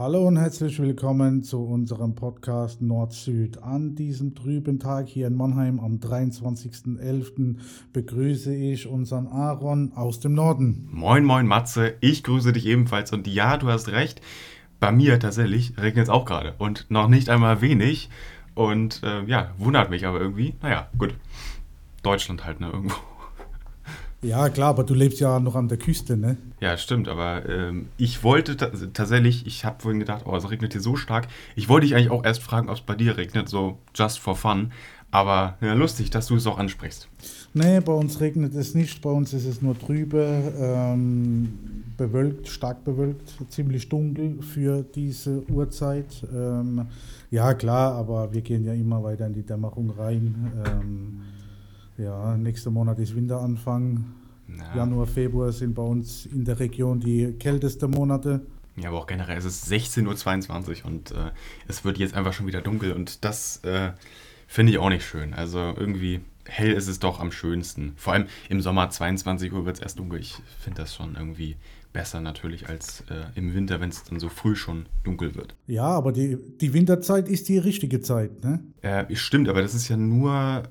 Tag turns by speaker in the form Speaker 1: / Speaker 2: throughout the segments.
Speaker 1: Hallo und herzlich willkommen zu unserem Podcast Nord-Süd. An diesem trüben Tag hier in Mannheim am 23.11. begrüße ich unseren Aaron aus dem Norden.
Speaker 2: Moin, moin, Matze. Ich grüße dich ebenfalls. Und ja, du hast recht. Bei mir tatsächlich regnet es auch gerade. Und noch nicht einmal wenig. Und äh, ja, wundert mich aber irgendwie. Naja, gut. Deutschland halt, ne, irgendwo.
Speaker 1: Ja, klar, aber du lebst ja noch an der Küste, ne?
Speaker 2: Ja, stimmt, aber ähm, ich wollte tatsächlich, ich habe vorhin gedacht, oh, es regnet hier so stark. Ich wollte dich eigentlich auch erst fragen, ob es bei dir regnet, so just for fun. Aber ja, lustig, dass du es auch ansprichst.
Speaker 1: Nee, bei uns regnet es nicht, bei uns ist es nur trübe, ähm, bewölkt, stark bewölkt, ziemlich dunkel für diese Uhrzeit. Ähm, ja, klar, aber wir gehen ja immer weiter in die Dämmerung rein. Ähm, ja, nächster Monat ist Winteranfang. Na. Januar, Februar sind bei uns in der Region die kältesten Monate.
Speaker 2: Ja, aber auch generell, es ist 16.22 Uhr und äh, es wird jetzt einfach schon wieder dunkel und das äh, finde ich auch nicht schön. Also irgendwie hell ist es doch am schönsten. Vor allem im Sommer 22 Uhr wird es erst dunkel. Ich finde das schon irgendwie besser natürlich als äh, im Winter, wenn es dann so früh schon dunkel wird.
Speaker 1: Ja, aber die, die Winterzeit ist die richtige Zeit, ne?
Speaker 2: Äh, stimmt, aber das ist ja nur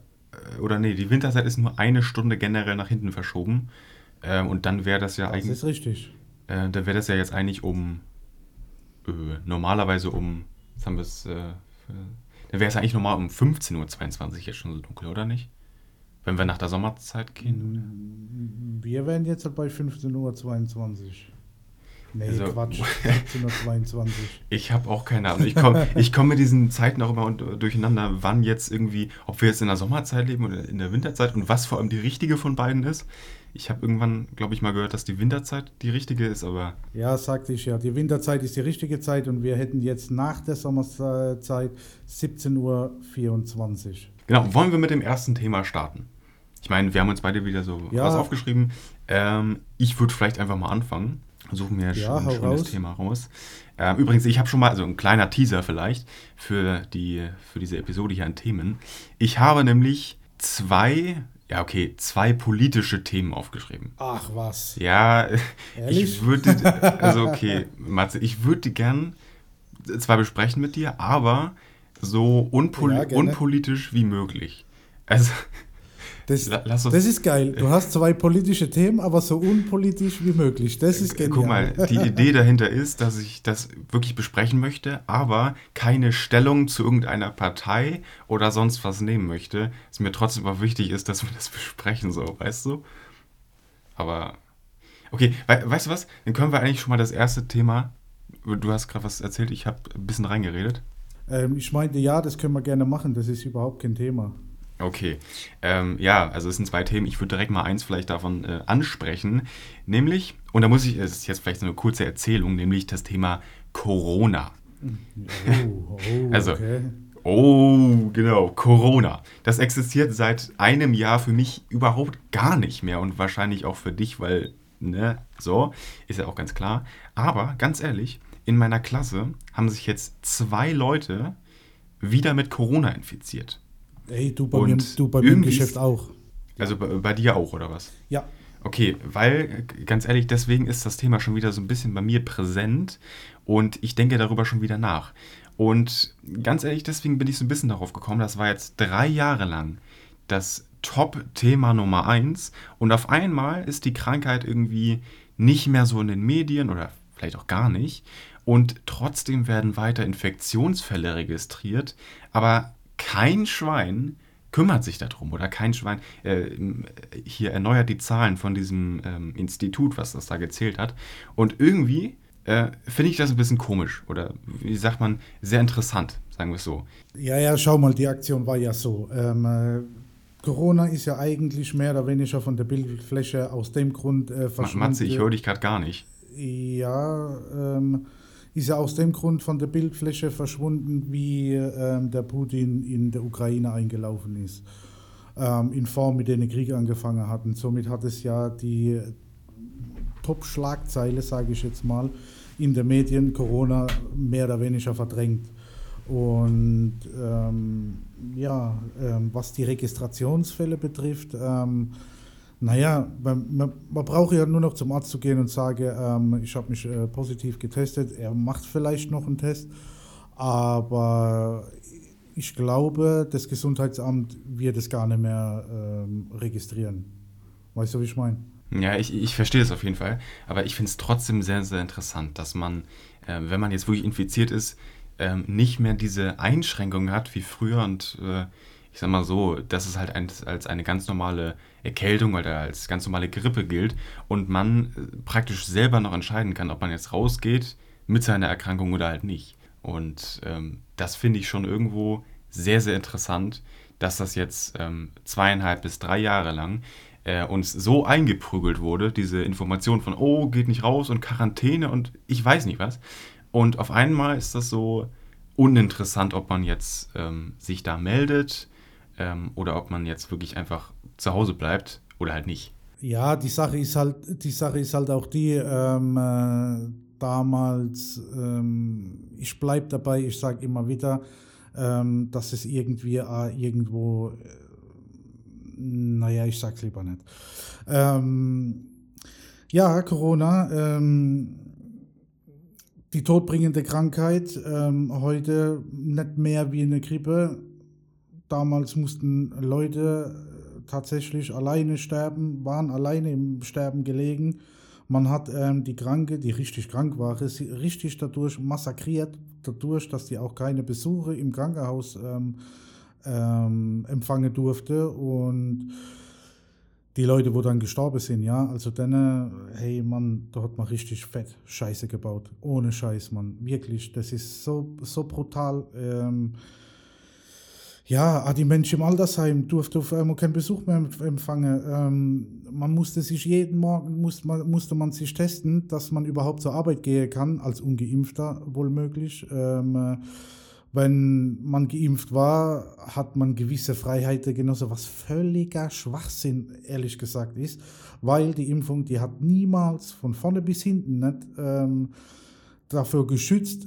Speaker 2: oder nee, die Winterzeit ist nur eine Stunde generell nach hinten verschoben. Ähm, und dann wäre das ja
Speaker 1: das
Speaker 2: eigentlich.
Speaker 1: Das ist richtig.
Speaker 2: Äh, dann wäre das ja jetzt eigentlich um. Äh, normalerweise um. Was haben wir es. Äh, dann wäre es eigentlich normal um 15.22 Uhr jetzt schon so dunkel, oder nicht? Wenn wir nach der Sommerzeit gehen?
Speaker 1: Wir wären jetzt bei 15.22 Uhr. Nee, also, Quatsch. 1722.
Speaker 2: ich habe auch keine Ahnung. Ich komme ich komm mit diesen Zeiten auch immer durcheinander, wann jetzt irgendwie, ob wir jetzt in der Sommerzeit leben oder in der Winterzeit und was vor allem die richtige von beiden ist. Ich habe irgendwann, glaube ich, mal gehört, dass die Winterzeit die richtige ist, aber.
Speaker 1: Ja, sagte ich ja. Die Winterzeit ist die richtige Zeit und wir hätten jetzt nach der Sommerzeit 17.24 Uhr.
Speaker 2: Genau, wollen wir mit dem ersten Thema starten? Ich meine, wir haben uns beide wieder so ja. was aufgeschrieben. Ähm, ich würde vielleicht einfach mal anfangen suchen mir ja, ein schönes raus. Thema raus. Ähm, übrigens, ich habe schon mal, also ein kleiner Teaser vielleicht für, die, für diese Episode hier an Themen. Ich habe nämlich zwei, ja okay, zwei politische Themen aufgeschrieben.
Speaker 1: Ach was.
Speaker 2: Ja, Ehrlich? ich würde, also okay, Matze, ich würde gern zwei besprechen mit dir, aber so unpol ja, unpolitisch wie möglich. Also
Speaker 1: das, das ist geil. Du hast zwei politische Themen, aber so unpolitisch wie möglich. Das ist genial.
Speaker 2: Guck mal, die Idee dahinter ist, dass ich das wirklich besprechen möchte, aber keine Stellung zu irgendeiner Partei oder sonst was nehmen möchte. Es mir trotzdem aber wichtig ist, dass wir das besprechen, so, weißt du? Aber, okay, we weißt du was? Dann können wir eigentlich schon mal das erste Thema. Du hast gerade was erzählt, ich habe ein bisschen reingeredet.
Speaker 1: Ähm, ich meinte, ja, das können wir gerne machen, das ist überhaupt kein Thema.
Speaker 2: Okay. Ähm, ja, also es sind zwei Themen. Ich würde direkt mal eins vielleicht davon äh, ansprechen. Nämlich, und da muss ich, es ist jetzt vielleicht so eine kurze Erzählung, nämlich das Thema Corona. Oh, oh, also, okay. oh, genau, Corona. Das existiert seit einem Jahr für mich überhaupt gar nicht mehr und wahrscheinlich auch für dich, weil, ne, so, ist ja auch ganz klar. Aber ganz ehrlich, in meiner Klasse haben sich jetzt zwei Leute wieder mit Corona infiziert.
Speaker 1: Ey, du bei, mir, du bei mir im Geschäft auch.
Speaker 2: Also bei, bei, dir auch, oder was?
Speaker 1: Ja.
Speaker 2: Okay, weil, ganz ehrlich, deswegen ist das Thema schon wieder so ein bisschen bei mir präsent und ich denke darüber schon wieder nach. Und ganz ehrlich, deswegen bin ich so ein bisschen darauf gekommen, das war jetzt drei Jahre lang das Top-Thema Nummer eins und auf einmal ist die Krankheit irgendwie nicht mehr so in den Medien oder vielleicht auch gar nicht und trotzdem werden weiter Infektionsfälle registriert, aber kein Schwein kümmert sich darum oder kein Schwein äh, hier erneuert die Zahlen von diesem ähm, Institut, was das da gezählt hat. Und irgendwie äh, finde ich das ein bisschen komisch oder wie sagt man, sehr interessant, sagen wir es so.
Speaker 1: Ja, ja, schau mal, die Aktion war ja so. Ähm, äh, Corona ist ja eigentlich mehr oder weniger von der Bildfläche aus dem Grund äh,
Speaker 2: verschwunden. Matze, ich höre dich gerade gar nicht.
Speaker 1: Ja, ähm, ist ja aus dem Grund von der Bildfläche verschwunden, wie ähm, der Putin in der Ukraine eingelaufen ist. Ähm, in Form, mit der der Krieg angefangen hat. Und somit hat es ja die Top-Schlagzeile, sage ich jetzt mal, in den Medien Corona mehr oder weniger verdrängt. Und ähm, ja, ähm, was die Registrationsfälle betrifft, ähm, Naja, man, man, man braucht ja nur noch zum Arzt zu gehen und sagen, ähm, ich habe mich äh, positiv getestet. Er macht vielleicht noch einen Test, aber ich glaube, das Gesundheitsamt wird es gar nicht mehr ähm, registrieren. Weißt du, wie ich meine?
Speaker 2: Ja, ich, ich verstehe das auf jeden Fall, aber ich finde es trotzdem sehr, sehr interessant, dass man, äh, wenn man jetzt wirklich infiziert ist, ähm, nicht mehr diese Einschränkungen hat wie früher und äh, ich sag mal so, dass es halt als eine ganz normale Erkältung oder als ganz normale Grippe gilt und man äh, praktisch selber noch entscheiden kann, ob man jetzt rausgeht mit seiner Erkrankung oder halt nicht. Und ähm, das finde ich schon irgendwo sehr, sehr interessant, dass das jetzt ähm, zweieinhalb bis drei Jahre lang äh, uns so eingeprügelt wurde, diese Information von, oh, geht nicht raus und Quarantäne und ich weiß nicht was. Und auf einmal ist das so uninteressant, ob man jetzt ähm, sich da meldet ähm, oder ob man jetzt wirklich einfach zu Hause bleibt oder halt nicht.
Speaker 1: Ja, die Sache ist halt, die Sache ist halt auch die, ähm, äh, damals, ähm, ich bleibe dabei, ich sage immer wieder, ähm, dass es irgendwie äh, irgendwo, äh, naja, ich sag's lieber nicht. Ähm, ja, Corona, ähm, die todbringende Krankheit, ähm, heute nicht mehr wie eine Grippe. Damals mussten Leute äh, tatsächlich alleine sterben, waren alleine im Sterben gelegen. Man hat ähm, die Kranke, die richtig krank war, richtig dadurch massakriert, dadurch, dass die auch keine Besuche im Krankenhaus ähm, ähm, empfangen durfte. Und die Leute, wo dann gestorben sind, ja, also dann, hey Mann, da hat man richtig fett Scheiße gebaut. Ohne Scheiß, Mann. Wirklich, das ist so, so brutal. Ähm, ja, ah, die Menschen im Altersheim durften auf einmal keinen Besuch mehr empfangen. Ähm, man musste sich jeden Morgen, musste man, musste man sich testen, dass man überhaupt zur Arbeit gehen kann, als Ungeimpfter wohl möglich. Ähm, wenn man geimpft war, hat man gewisse Freiheiten genossen, was völliger Schwachsinn, ehrlich gesagt, ist, weil die Impfung, die hat niemals von vorne bis hinten nicht ähm, dafür geschützt,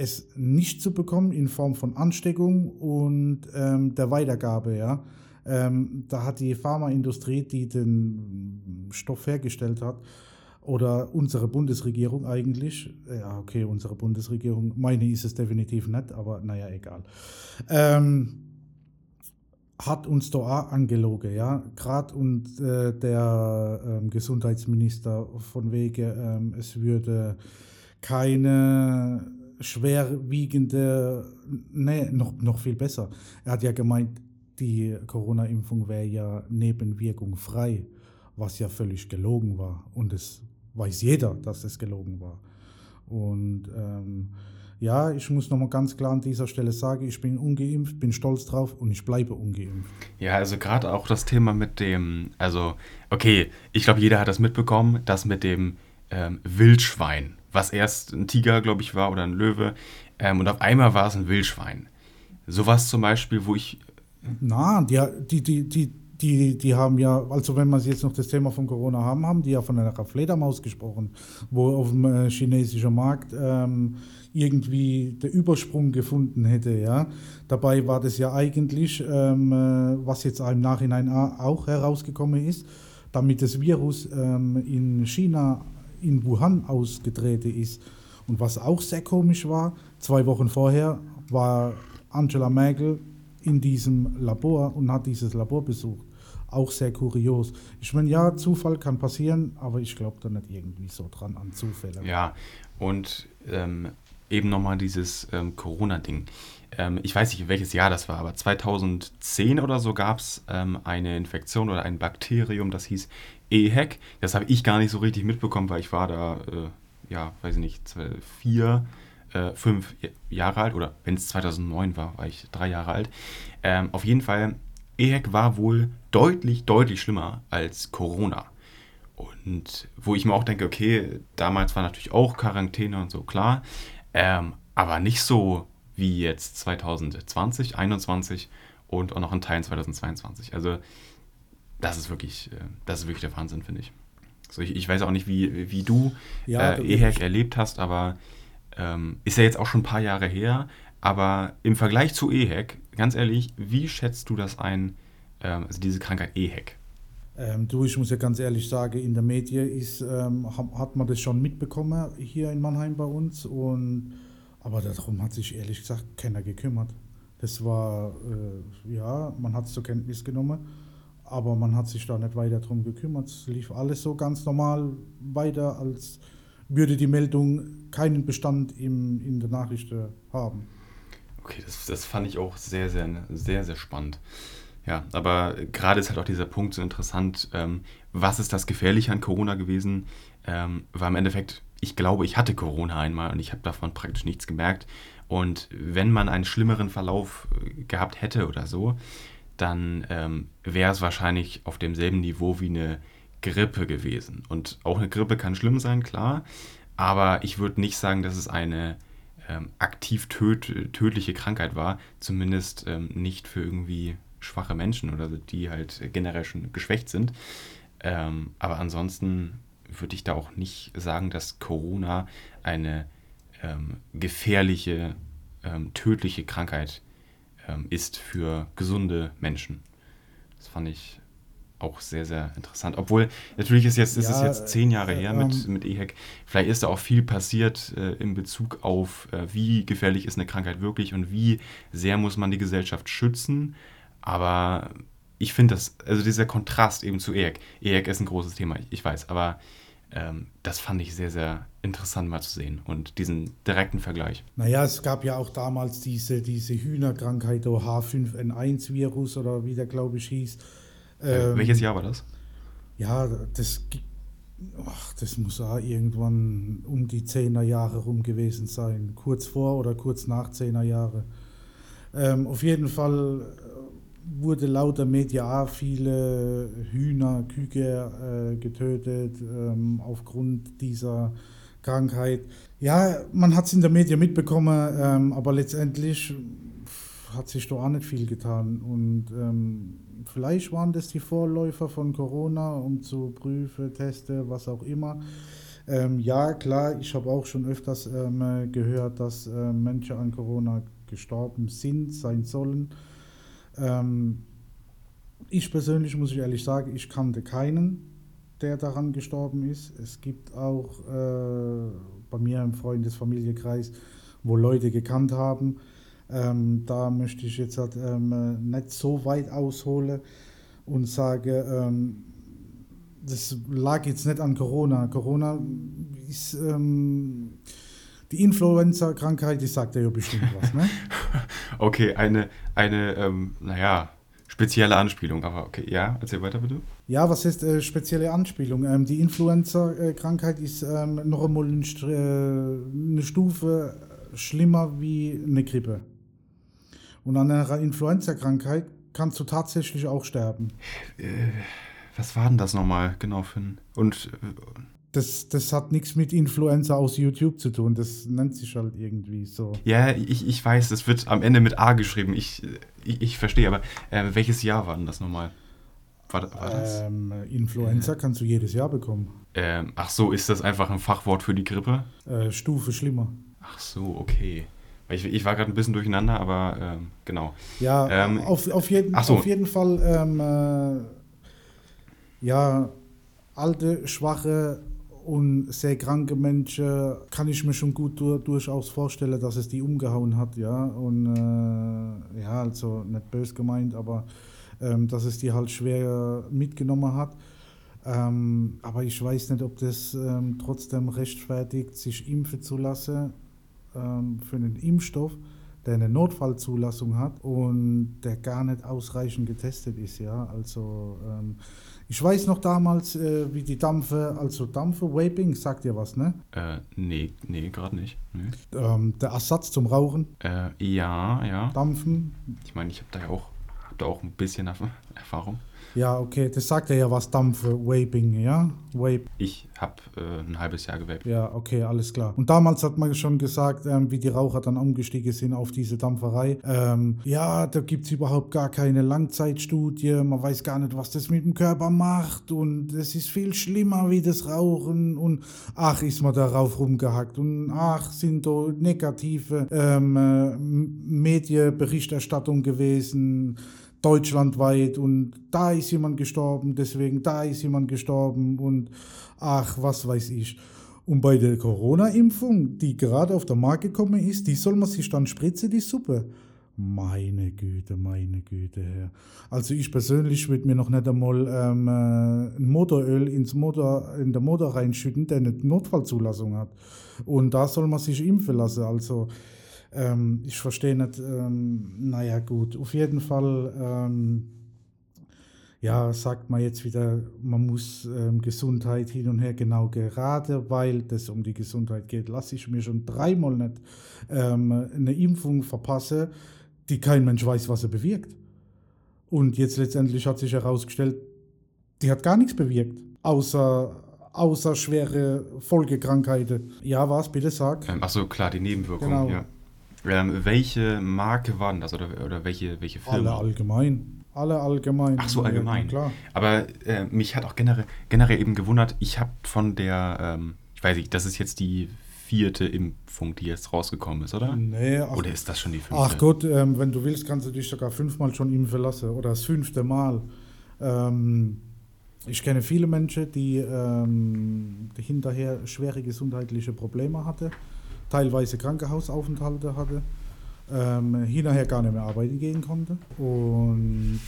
Speaker 1: es nicht zu bekommen in Form von Ansteckung und ähm, der Weitergabe. Ja? Ähm, da hat die Pharmaindustrie, die den Stoff hergestellt hat, oder unsere Bundesregierung eigentlich, ja okay, unsere Bundesregierung, meine ist es definitiv nicht, aber naja, egal, ähm, hat uns da auch angelogen, ja, gerade und äh, der ähm, Gesundheitsminister von wegen, ähm, es würde keine schwerwiegende, nee, noch, noch viel besser. Er hat ja gemeint, die Corona-Impfung wäre ja nebenwirkungsfrei, was ja völlig gelogen war. Und es weiß jeder, dass es gelogen war. Und ähm, ja, ich muss nochmal ganz klar an dieser Stelle sagen, ich bin ungeimpft, bin stolz drauf und ich bleibe ungeimpft.
Speaker 2: Ja, also gerade auch das Thema mit dem, also okay, ich glaube, jeder hat das mitbekommen, das mit dem ähm, Wildschwein was erst ein Tiger, glaube ich, war oder ein Löwe. Ähm, und auf einmal war es ein Wildschwein. Sowas zum Beispiel, wo ich.
Speaker 1: Na, die, die, die, die, die, die haben ja, also wenn wir jetzt noch das Thema von Corona haben, haben die ja von einer Fledermaus gesprochen, wo auf dem äh, chinesischen Markt ähm, irgendwie der Übersprung gefunden hätte. Ja? Dabei war das ja eigentlich, ähm, äh, was jetzt im Nachhinein auch herausgekommen ist, damit das Virus ähm, in China in Wuhan ausgetreten ist. Und was auch sehr komisch war, zwei Wochen vorher war Angela Merkel in diesem Labor und hat dieses Labor besucht. Auch sehr kurios. Ich meine, ja, Zufall kann passieren, aber ich glaube da nicht irgendwie so dran an Zufälle.
Speaker 2: Ja, und ähm, eben nochmal dieses ähm, Corona-Ding. Ähm, ich weiß nicht, welches Jahr das war, aber 2010 oder so gab es ähm, eine Infektion oder ein Bakterium, das hieß EHEC. Das habe ich gar nicht so richtig mitbekommen, weil ich war da, äh, ja, weiß ich nicht, zwei, vier, äh, fünf Jahre alt oder wenn es 2009 war, war ich drei Jahre alt. Ähm, auf jeden Fall, EHEC war wohl deutlich, deutlich schlimmer als Corona. Und wo ich mir auch denke, okay, damals war natürlich auch Quarantäne und so, klar, ähm, aber nicht so wie jetzt 2020, 2021 und auch noch in Teilen 2022. Also das ist wirklich, äh, das ist wirklich der Wahnsinn, finde ich. Also ich, ich, weiß auch nicht, wie, wie du ja, äh, EHEC erlebt hast, aber ähm, ist ja jetzt auch schon ein paar Jahre her. Aber im Vergleich zu EHEC, ganz ehrlich, wie schätzt du das ein, ähm, also diese Krankheit EHEC?
Speaker 1: Ähm, du, ich muss ja ganz ehrlich sagen, in der Medien ist, ähm, hat man das schon mitbekommen hier in Mannheim bei uns. Und, aber darum hat sich ehrlich gesagt keiner gekümmert. Das war, äh, ja, man hat es zur Kenntnis genommen, aber man hat sich da nicht weiter darum gekümmert. Es lief alles so ganz normal weiter, als würde die Meldung keinen Bestand im, in der Nachricht haben.
Speaker 2: Okay, das, das fand ich auch sehr, sehr, sehr, sehr spannend. Ja, aber gerade ist halt auch dieser Punkt so interessant, ähm, was ist das Gefährliche an Corona gewesen? Ähm, war im Endeffekt, ich glaube, ich hatte Corona einmal und ich habe davon praktisch nichts gemerkt. Und wenn man einen schlimmeren Verlauf äh, gehabt hätte oder so, dann ähm, wäre es wahrscheinlich auf demselben Niveau wie eine Grippe gewesen. Und auch eine Grippe kann schlimm sein, klar. Aber ich würde nicht sagen, dass es eine ähm, aktiv töd tödliche Krankheit war. Zumindest ähm, nicht für irgendwie schwache Menschen oder die halt generell schon geschwächt sind. Ähm, aber ansonsten würde ich da auch nicht sagen, dass Corona eine ähm, gefährliche, ähm, tödliche Krankheit ähm, ist für gesunde Menschen. Das fand ich auch sehr, sehr interessant. Obwohl, natürlich ist, jetzt, ja, ist es jetzt zehn Jahre her mit, ähm, mit EHEC. Vielleicht ist da auch viel passiert äh, in Bezug auf, äh, wie gefährlich ist eine Krankheit wirklich und wie sehr muss man die Gesellschaft schützen. Aber ich finde das, also dieser Kontrast eben zu EHEC. EHEC ist ein großes Thema, ich weiß, aber ähm, das fand ich sehr, sehr interessant mal zu sehen und diesen direkten Vergleich.
Speaker 1: Naja, es gab ja auch damals diese, diese Hühnerkrankheit, der H5N1-Virus oder wie der, glaube ich, hieß.
Speaker 2: Ähm, welches Jahr war das?
Speaker 1: Ja, das, ach, das muss auch irgendwann um die 10er Jahre rum gewesen sein. Kurz vor oder kurz nach 10er Jahre. Ähm, auf jeden Fall wurde laut der Media viele Hühner, Kühe äh, getötet ähm, aufgrund dieser Krankheit. Ja, man hat es in der Media mitbekommen, ähm, aber letztendlich hat sich doch auch nicht viel getan. Und ähm, vielleicht waren das die Vorläufer von Corona, um zu prüfen, testen, was auch immer. Ähm, ja, klar, ich habe auch schon öfters ähm, gehört, dass äh, Menschen an Corona gestorben sind, sein sollen. Ähm, ich persönlich muss ich ehrlich sagen, ich kannte keinen, der daran gestorben ist. Es gibt auch äh, bei mir im Freundesfamilienkreis, wo Leute gekannt haben. Ähm, da möchte ich jetzt halt, ähm, nicht so weit ausholen und sage, ähm, das lag jetzt nicht an Corona. Corona ist ähm, die Influenza-Krankheit, ich sagte ja bestimmt was, ne?
Speaker 2: okay, eine, eine ähm, naja, spezielle Anspielung, aber okay, ja, erzähl weiter bitte.
Speaker 1: Ja, was ist äh, spezielle Anspielung? Ähm, die Influenza-Krankheit ist ähm, noch einmal eine, äh, eine Stufe schlimmer wie eine Grippe. Und an einer Influenza-Krankheit kannst du tatsächlich auch sterben.
Speaker 2: Äh, was war denn das nochmal genau für ein. Und.
Speaker 1: Das, das hat nichts mit Influencer aus YouTube zu tun. Das nennt sich halt irgendwie so.
Speaker 2: Ja, ich, ich weiß, das wird am Ende mit A geschrieben. Ich, ich, ich verstehe, aber äh, welches Jahr war denn das nochmal?
Speaker 1: War, war das? Ähm, Influenza äh, kannst du jedes Jahr bekommen.
Speaker 2: Ähm, ach so, ist das einfach ein Fachwort für die Grippe?
Speaker 1: Äh, Stufe schlimmer.
Speaker 2: Ach so, okay. Ich, ich war gerade ein bisschen durcheinander, aber ähm, genau.
Speaker 1: Ja, ähm, auf, auf, jeden, so. auf jeden Fall, ähm, äh, ja, alte, schwache und sehr kranke Menschen kann ich mir schon gut durchaus vorstellen, dass es die umgehauen hat, ja. Und äh, ja, also nicht bös gemeint, aber ähm, dass es die halt schwer mitgenommen hat. Ähm, aber ich weiß nicht, ob das ähm, trotzdem rechtfertigt, sich impfen zu lassen ähm, für einen Impfstoff, der eine Notfallzulassung hat und der gar nicht ausreichend getestet ist, ja. Also ähm, ich weiß noch damals, äh, wie die Dampfe, also Dampfe, Vaping, sagt ihr was, ne?
Speaker 2: Äh, nee, nee, gerade nicht. Nee.
Speaker 1: Ähm, der Ersatz zum Rauchen?
Speaker 2: Äh, ja, ja.
Speaker 1: Dampfen?
Speaker 2: Ich meine, ich habe da ja auch, hab da auch ein bisschen Erfahrung.
Speaker 1: Ja, okay, das sagt er ja was, Dampfe, Vaping, ja? Vape.
Speaker 2: Ich habe äh, ein halbes Jahr gewaped.
Speaker 1: Ja, okay, alles klar. Und damals hat man schon gesagt, ähm, wie die Raucher dann umgestiegen sind auf diese Dampferei. Ähm, ja, da gibt es überhaupt gar keine Langzeitstudie, man weiß gar nicht, was das mit dem Körper macht und es ist viel schlimmer wie das Rauchen und ach, ist man darauf rumgehackt und ach, sind da negative ähm, äh, Medienberichterstattung gewesen deutschlandweit und da ist jemand gestorben, deswegen da ist jemand gestorben und ach, was weiß ich. Und bei der Corona-Impfung, die gerade auf der Markt gekommen ist, die soll man sich dann spritzen, die Suppe. Meine Güte, meine Güte, Herr. Also ich persönlich würde mir noch nicht einmal ähm, äh, ein Motoröl ins Motor, in der Motor reinschütten, der eine Notfallzulassung hat. Und da soll man sich impfen lassen. Also ähm, ich verstehe nicht, ähm, naja gut, auf jeden Fall, ähm, ja, sagt man jetzt wieder, man muss ähm, Gesundheit hin und her genau gerade, weil das um die Gesundheit geht, lasse ich mir schon dreimal nicht ähm, eine Impfung verpassen die kein Mensch weiß, was er bewirkt. Und jetzt letztendlich hat sich herausgestellt, die hat gar nichts bewirkt, außer, außer schwere Folgekrankheiten. Ja, was, bitte sag.
Speaker 2: Ähm, Achso, klar, die Nebenwirkungen, genau. ja. Ähm, welche Marke waren das oder, oder welche, welche
Speaker 1: Firma? Alle allgemein. Alle allgemein.
Speaker 2: Ach so, allgemein. Ja, klar. Aber äh, mich hat auch generell, generell eben gewundert, ich habe von der, ähm, ich weiß nicht, das ist jetzt die vierte Impfung, die jetzt rausgekommen ist, oder?
Speaker 1: Nee,
Speaker 2: ach, oder ist das schon die
Speaker 1: fünfte? Ach Gott, ähm, wenn du willst, kannst du dich sogar fünfmal schon impfen lassen oder das fünfte Mal. Ähm, ich kenne viele Menschen, die, ähm, die hinterher schwere gesundheitliche Probleme hatten, teilweise Krankenhausaufenthalte hatten, ähm, hinterher gar nicht mehr arbeiten gehen konnten. Und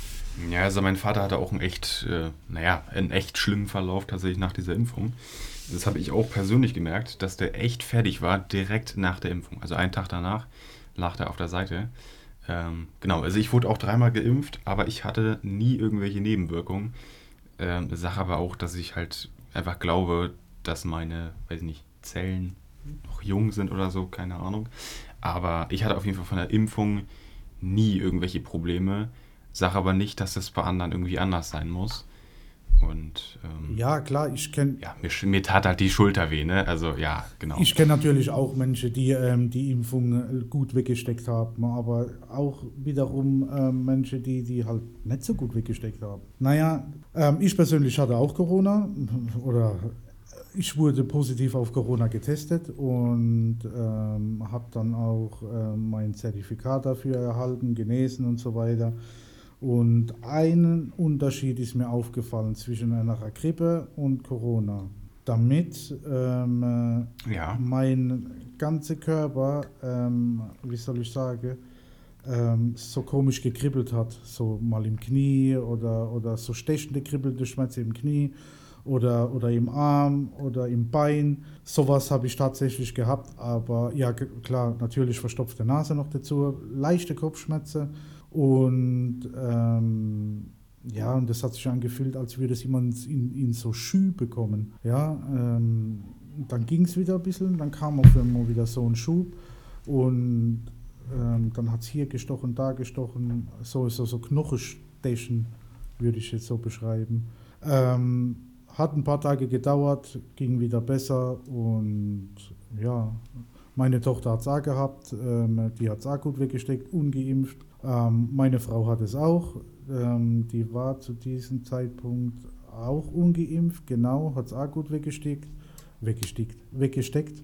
Speaker 2: ja, also mein Vater hatte auch einen echt, äh, naja, einen echt schlimmen Verlauf tatsächlich nach dieser Impfung das habe ich auch persönlich gemerkt, dass der echt fertig war direkt nach der Impfung. Also einen Tag danach lag der auf der Seite. Ähm, genau, also ich wurde auch dreimal geimpft, aber ich hatte nie irgendwelche Nebenwirkungen. Ähm, Sache aber auch, dass ich halt einfach glaube, dass meine, weiß ich nicht, Zellen noch jung sind oder so, keine Ahnung. Aber ich hatte auf jeden Fall von der Impfung nie irgendwelche Probleme. Sage aber nicht, dass das bei anderen irgendwie anders sein muss. Und
Speaker 1: ähm, ja, klar, ich kenne.
Speaker 2: Ja, mir, mir, tat halt die Schulter weh, ne? Also ja, genau.
Speaker 1: Ich kenne natürlich auch Menschen, die ähm, die Impfung äh, gut weggesteckt haben, aber auch wiederum ähm, Menschen, die die halt nicht so gut weggesteckt haben. Naja, ähm, ich persönlich hatte auch Corona oder ich wurde positiv auf Corona getestet und ähm, habe dann auch äh, mein Zertifikat dafür erhalten, genesen und so weiter. Und ein Unterschied ist mir aufgefallen zwischen einer Grippe und Corona. Damit ähm, ja. mein ganzer Körper, ähm, wie soll ich sagen, ähm, so komisch gekribbelt hat, so mal im Knie oder, oder so stechende kribbelnde Schmerzen im Knie oder, oder im Arm oder im Bein. Sowas habe ich tatsächlich gehabt, aber ja klar, natürlich verstopfte Nase noch dazu, leichte Kopfschmerzen und ähm, ja, und das hat sich angefühlt, als würde es jemand in, in so Schü bekommen. Ja, ähm, dann ging es wieder ein bisschen, dann kam auf einmal wieder so ein Schub und ähm, dann hat es hier gestochen, da gestochen, so so, so Knochenstechen, würde ich jetzt so beschreiben. Ähm, hat ein paar Tage gedauert, ging wieder besser und ja, meine Tochter hat es auch gehabt, ähm, die hat es auch gut weggesteckt, ungeimpft. Ähm, meine Frau hat es auch. Ähm, die war zu diesem Zeitpunkt auch ungeimpft, genau, hat es auch gut weggesteckt. Weggesteckt. weggesteckt.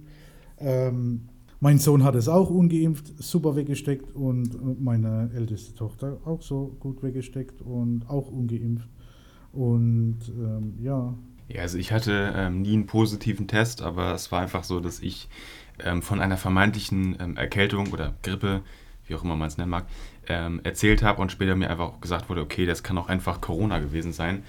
Speaker 1: Ähm, mein Sohn hat es auch ungeimpft, super weggesteckt und meine älteste Tochter auch so gut weggesteckt und auch ungeimpft. Und ähm, ja.
Speaker 2: Ja, also ich hatte ähm, nie einen positiven Test, aber es war einfach so, dass ich ähm, von einer vermeintlichen ähm, Erkältung oder Grippe, wie auch immer man es nennen mag, ähm, erzählt habe und später mir einfach auch gesagt wurde, okay, das kann auch einfach Corona gewesen sein.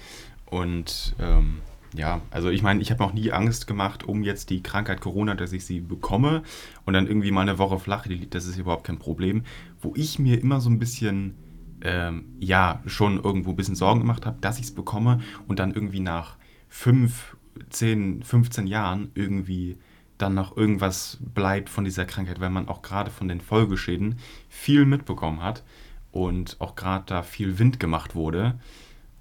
Speaker 2: Und ähm, ja, also ich meine, ich habe auch nie Angst gemacht um jetzt die Krankheit Corona, dass ich sie bekomme und dann irgendwie mal eine Woche flach das ist überhaupt kein Problem. Wo ich mir immer so ein bisschen, ähm, ja, schon irgendwo ein bisschen Sorgen gemacht habe, dass ich es bekomme und dann irgendwie nach fünf, zehn, 15 Jahren irgendwie dann noch irgendwas bleibt von dieser Krankheit, weil man auch gerade von den Folgeschäden viel mitbekommen hat und auch gerade da viel Wind gemacht wurde.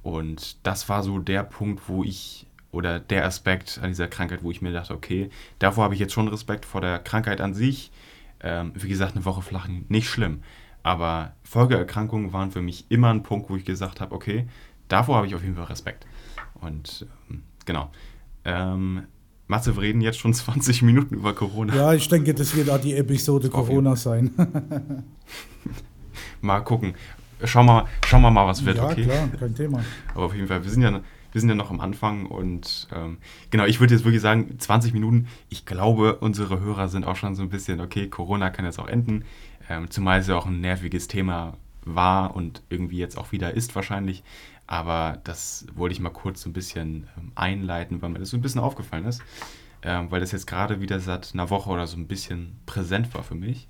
Speaker 2: Und das war so der Punkt, wo ich, oder der Aspekt an dieser Krankheit, wo ich mir dachte, okay, davor habe ich jetzt schon Respekt vor der Krankheit an sich. Ähm, wie gesagt, eine Woche flachen, nicht schlimm. Aber Folgeerkrankungen waren für mich immer ein Punkt, wo ich gesagt habe, okay, davor habe ich auf jeden Fall Respekt. Und ähm, genau. Ähm, Matze, wir reden jetzt schon 20 Minuten über Corona.
Speaker 1: Ja, ich denke, das wird auch die Episode Corona sein.
Speaker 2: Mal gucken. schauen wir, schauen wir mal, was wird,
Speaker 1: ja,
Speaker 2: okay?
Speaker 1: klar, kein Thema.
Speaker 2: Aber auf jeden Fall, wir sind ja, wir sind ja noch am Anfang und ähm, genau, ich würde jetzt wirklich sagen, 20 Minuten, ich glaube, unsere Hörer sind auch schon so ein bisschen, okay, Corona kann jetzt auch enden, ähm, zumal es ja auch ein nerviges Thema war und irgendwie jetzt auch wieder ist wahrscheinlich. Aber das wollte ich mal kurz so ein bisschen ähm, einleiten, weil mir das so ein bisschen aufgefallen ist. Ähm, weil das jetzt gerade wieder seit einer Woche oder so ein bisschen präsent war für mich.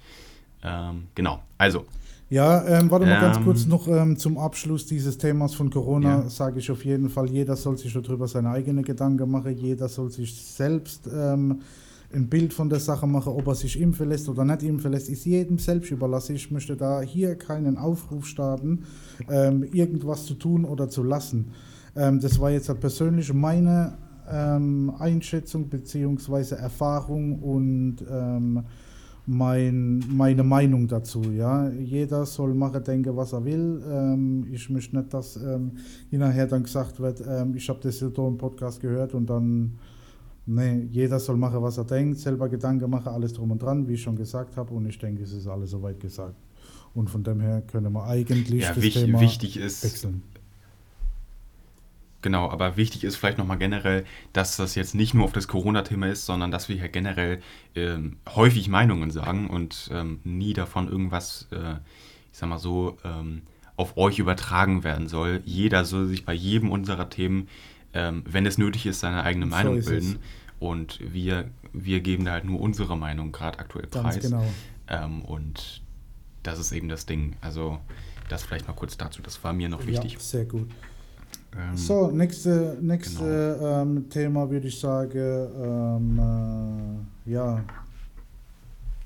Speaker 2: Ähm, genau, also.
Speaker 1: Ja, ähm, warte mal ganz kurz noch zum Abschluss dieses Themas von Corona,
Speaker 2: Ja.
Speaker 1: sage ich auf jeden Fall, jeder soll sich darüber seine eigenen Gedanken machen, jeder soll sich selbst ähm, ein Bild von der Sache machen, ob er sich impfen lässt oder nicht impfen lässt, ist jedem selbst überlassen. Ich möchte da hier keinen Aufruf starten, ähm, irgendwas zu tun oder zu lassen. Ähm, das war jetzt persönlich meine ähm, Einschätzung bzw. Erfahrung und ähm, mein, meine Meinung dazu. Ja? Jeder soll machen, denken, was er will. Ähm, ich möchte nicht, dass ähm, hinterher dann gesagt wird, ähm, ich habe das hier im Podcast gehört und dann, nee, jeder soll machen, was er denkt, selber Gedanken machen, alles drum und dran, wie ich schon gesagt habe. Und ich denke, es ist alles soweit gesagt. Und von dem her können wir eigentlich
Speaker 2: Ja,
Speaker 1: das
Speaker 2: wich,
Speaker 1: Thema
Speaker 2: wichtig ist,
Speaker 1: wechseln.
Speaker 2: Genau, aber wichtig ist vielleicht nochmal generell, dass das jetzt nicht nur auf das Corona-Thema ist, sondern dass wir hier generell ähm, häufig Meinungen sagen und ähm, nie davon irgendwas, äh, ich sag mal so, ähm, auf euch übertragen werden soll. Jeder soll sich bei jedem unserer Themen, ähm, wenn es nötig ist, seine eigene
Speaker 1: So
Speaker 2: Meinung
Speaker 1: ist es.
Speaker 2: Und wir, wir geben da halt nur unsere Meinung gerade aktuell
Speaker 1: Ganz
Speaker 2: preis.
Speaker 1: genau.
Speaker 2: Ähm, und das ist eben das Ding. Also das vielleicht mal kurz dazu. Das war mir noch wichtig.
Speaker 1: Ja, sehr gut.
Speaker 2: Ähm,
Speaker 1: So, nächste, nächste
Speaker 2: Genau.
Speaker 1: ähm, Thema würde ich sagen, ähm, äh, ja.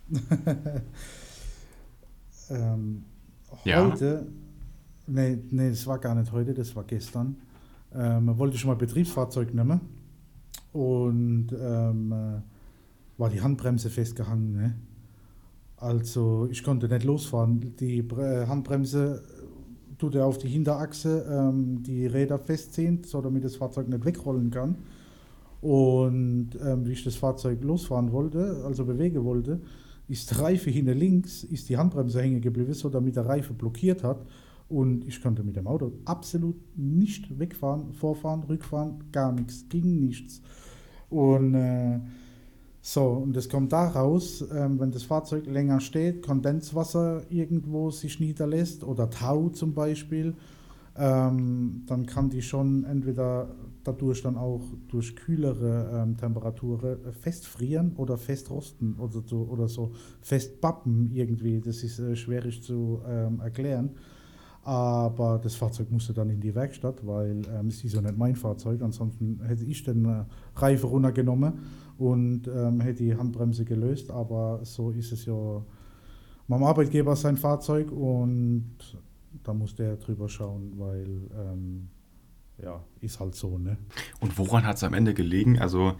Speaker 1: ähm,
Speaker 2: Ja.
Speaker 1: Heute, nee, nee, das war gar nicht heute, das war gestern, ähm, wollte ich mal Betriebsfahrzeug nehmen und ähm, äh, war die Handbremse festgehangen. Ne? Also ich konnte nicht losfahren. Die Bre- Handbremse tut er auf die Hinterachse ähm, die Räder festziehen, so damit das Fahrzeug nicht wegrollen kann. Und ähm, wie ich das Fahrzeug losfahren wollte, also bewegen wollte, ist der Reife hinten links, ist die Handbremse hängen geblieben, so damit der Reife blockiert hat. Und ich konnte mit dem Auto absolut nicht wegfahren, vorfahren, rückfahren, gar nichts, ging nichts. Und äh, so, und das kommt daraus, ähm, wenn das Fahrzeug länger steht, Kondenswasser irgendwo sich niederlässt oder Tau zum Beispiel, ähm, dann kann die schon entweder dadurch dann auch durch kühlere ähm, Temperaturen äh, festfrieren oder festrosten oder so, oder so festbappen irgendwie. Das ist äh, schwierig zu ähm, erklären. Aber das Fahrzeug musste dann in die Werkstatt, weil ähm, es ist ja nicht mein Fahrzeug. Ansonsten hätte ich den äh, Reife runtergenommen und ähm, hätte die Handbremse gelöst. Aber so ist es ja meinem Arbeitgeber sein Fahrzeug und da musste er drüber schauen, weil ähm, ja, ist halt so, ne?
Speaker 2: Und woran hat es am Ende gelegen? Also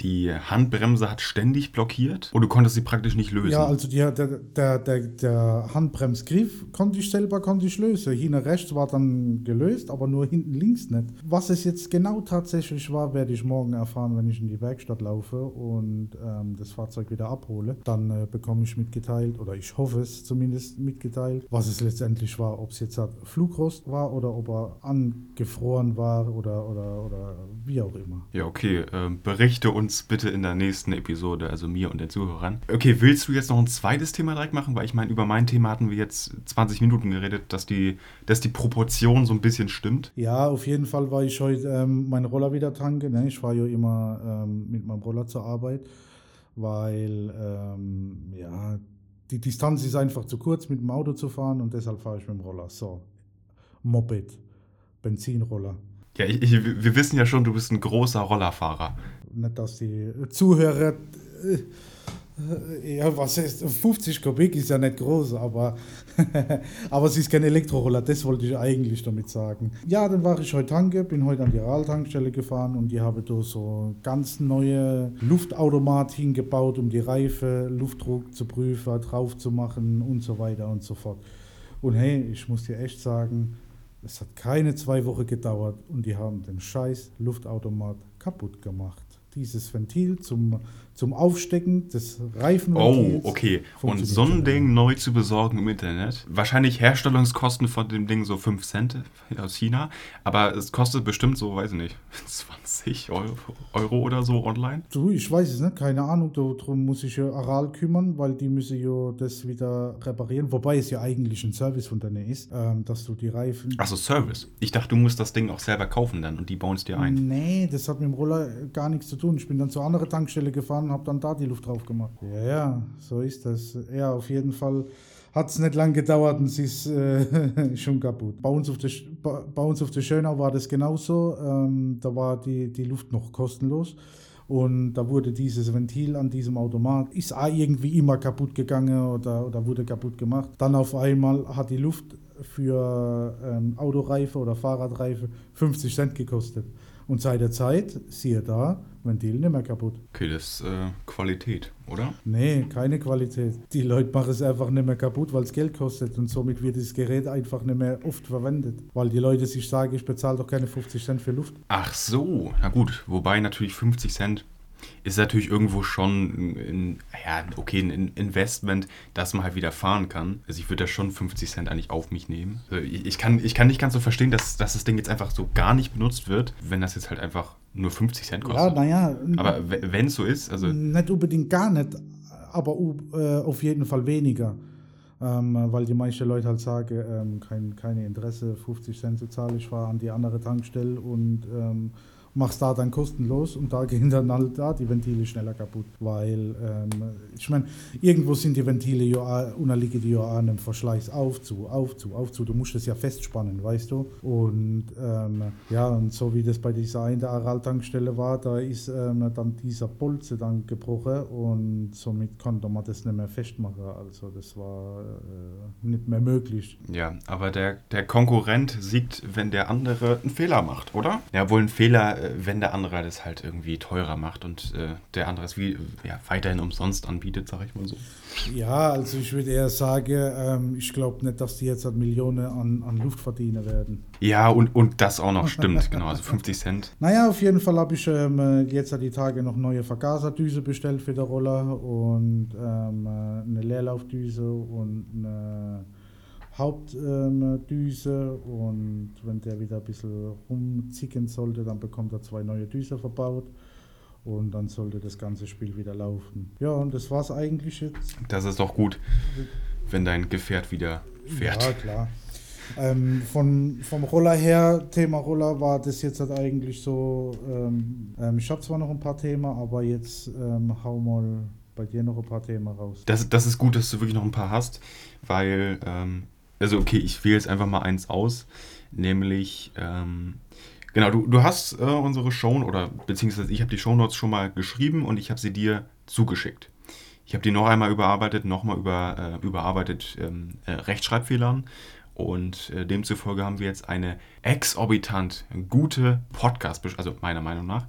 Speaker 2: die Handbremse hat ständig blockiert und du konntest sie praktisch nicht lösen.
Speaker 1: Ja, also die, der, der, der, der Handbremsgriff konnte ich selber konnte ich lösen. Hinten rechts war dann gelöst, aber nur hinten links nicht. Was es jetzt genau tatsächlich war, werde ich morgen erfahren, wenn ich in die Werkstatt laufe und ähm, das Fahrzeug wieder abhole. Dann äh, bekomme ich mitgeteilt, oder ich hoffe es zumindest mitgeteilt, was es letztendlich war. Ob es jetzt halt Flugrost war oder ob er angefroren war oder, oder, oder wie auch immer.
Speaker 2: Ja, okay. Ähm, berichte uns bitte in der nächsten Episode, also mir und den Zuhörern. Okay, willst du jetzt noch ein zweites Thema direkt machen? Weil ich meine, über mein Thema hatten wir jetzt 20 Minuten geredet, dass die, dass die Proportion so ein bisschen stimmt.
Speaker 1: Ja, auf jeden Fall war ich heute ähm, meinen Roller wieder tanken. Ne? Ich fahre ja immer ähm, mit meinem Roller zur Arbeit, weil ähm, ja, die Distanz ist einfach zu kurz mit dem Auto zu fahren und deshalb fahre ich mit dem Roller. So, Moped, Benzinroller.
Speaker 2: Ja, ich, ich, wir wissen ja schon, du bist ein großer Rollerfahrer.
Speaker 1: Nicht, dass die Zuhörer. Äh, ja, was ist 50 Kubik ist ja nicht groß, aber, aber es ist kein Elektroroller, das wollte ich eigentlich damit sagen. Ja, dann war ich heute tanke, bin heute an die Rahl-Tankstelle gefahren und die habe da so ganz neue Luftautomat hingebaut, um die Reife, Luftdruck zu prüfen, drauf zu machen und so weiter und so fort. Und hey, ich muss dir echt sagen, es hat keine zwei Wochen gedauert und die haben den scheiß Luftautomat kaputt gemacht. Dieses Ventil zum, zum Aufstecken des Reifenventils.
Speaker 2: Oh, okay. Und so ein Ding neu zu besorgen im Internet. Wahrscheinlich Herstellungskosten von dem Ding so 5 Cent aus China. Aber es kostet bestimmt so, weiß ich nicht, 20 Euro, Euro oder so online.
Speaker 1: Du, ich weiß es nicht, keine Ahnung. Darum muss ich ja Aral kümmern, weil die müssen ja das wieder reparieren. Wobei es ja eigentlich ein Service von denen ist, ähm, dass du die Reifen.
Speaker 2: Achso, Service. Ich dachte, du musst das Ding auch selber kaufen dann und die bauen es dir ein.
Speaker 1: Nee, das hat mit dem Roller gar nichts zu tun. Ich bin dann zur anderen Tankstelle gefahren und habe dann da die Luft drauf gemacht. Ja, ja, so ist das. Ja, auf jeden Fall hat es nicht lange gedauert und sie ist äh, schon kaputt. Bei uns, auf der, bei uns auf der Schönau war das genauso. Ähm, da war die, die Luft noch kostenlos. Und da wurde dieses Ventil an diesem Automat, ist auch irgendwie immer kaputt gegangen oder, oder wurde kaputt gemacht. Dann auf einmal hat die Luft für ähm, Autoreife oder Fahrradreife 50 Cent gekostet. Und seit der Zeit, siehe da, Ventil nicht mehr kaputt.
Speaker 2: Okay, das ist äh, Qualität, oder?
Speaker 1: Nee, keine Qualität. Die Leute machen es einfach nicht mehr kaputt, weil es Geld kostet und somit wird das Gerät einfach nicht mehr oft verwendet. Weil die Leute sich sagen, ich bezahle doch keine 50 Cent für Luft.
Speaker 2: Ach so, na gut. Wobei natürlich 50 Cent ist natürlich irgendwo schon ein, ja, okay, ein Investment, dass man halt wieder fahren kann. Also ich würde da schon 50 Cent eigentlich auf mich nehmen. Also ich, kann, ich kann nicht ganz so verstehen, dass, dass das Ding jetzt einfach so gar nicht benutzt wird, wenn das jetzt halt einfach nur 50 Cent kostet.
Speaker 1: Ja, naja.
Speaker 2: Aber wenn es so ist, also.
Speaker 1: Nicht unbedingt gar nicht, aber äh, auf jeden Fall weniger. Ähm, weil die meisten Leute halt sagen, ähm, kein keine Interesse, 50 Cent zu zahlen, ich fahre an die andere Tankstelle und ähm, machst da dann kostenlos und da gehen dann halt da die Ventile schneller kaputt. Weil, ähm, ich meine, irgendwo sind die Ventile ja unterliegen die ja an einem Verschleiß auf zu, auf zu, auf zu. Du musst es ja festspannen, weißt du? Und ähm, ja, und so wie das bei dieser einen der Aral-Tankstelle war, da ist ähm, dann dieser Bolze dann gebrochen und somit konnte man das nicht mehr festmachen. Also das war äh, nicht mehr möglich.
Speaker 2: Ja, aber der, der Konkurrent siegt, wenn der andere einen Fehler macht, oder? Ja, wohl ein Fehler wenn der andere das halt irgendwie teurer macht und äh, der andere es wie, ja, weiterhin umsonst anbietet, sag ich mal so.
Speaker 1: Ja, also ich würde eher sagen, ähm, ich glaube nicht, dass die jetzt halt Millionen an, an Luft verdienen werden.
Speaker 2: Ja, und, und das auch noch stimmt, genau, also 50 Cent.
Speaker 1: Naja, auf jeden Fall habe ich ähm, jetzt die Tage noch neue Vergaserdüse bestellt für den Roller und ähm, äh, eine Leerlaufdüse und eine Hauptdüse und wenn der wieder ein bisschen rumzicken sollte, dann bekommt er zwei neue Düse verbaut und dann sollte das ganze Spiel wieder laufen. Ja, und das war es eigentlich jetzt.
Speaker 2: Das ist doch gut, wenn dein Gefährt wieder fährt.
Speaker 1: Ja, klar. Ähm, von, vom Roller her, Thema Roller, war das jetzt halt eigentlich so, ähm, ähm ich habe zwar noch ein paar Themen, aber jetzt ähm, hau mal bei dir noch ein paar Themen raus.
Speaker 2: Das, das ist gut, dass du wirklich noch ein paar hast, weil ähm, also okay, ich wähle jetzt einfach mal eins aus, nämlich, ähm, genau, du, du hast äh, unsere Show, oder beziehungsweise ich habe die Shownotes schon mal geschrieben und ich habe sie dir zugeschickt. Ich habe die noch einmal überarbeitet, nochmal über, äh, überarbeitet ähm, äh, Rechtschreibfehlern und äh, demzufolge haben wir jetzt eine exorbitant gute Podcast, also meiner Meinung nach.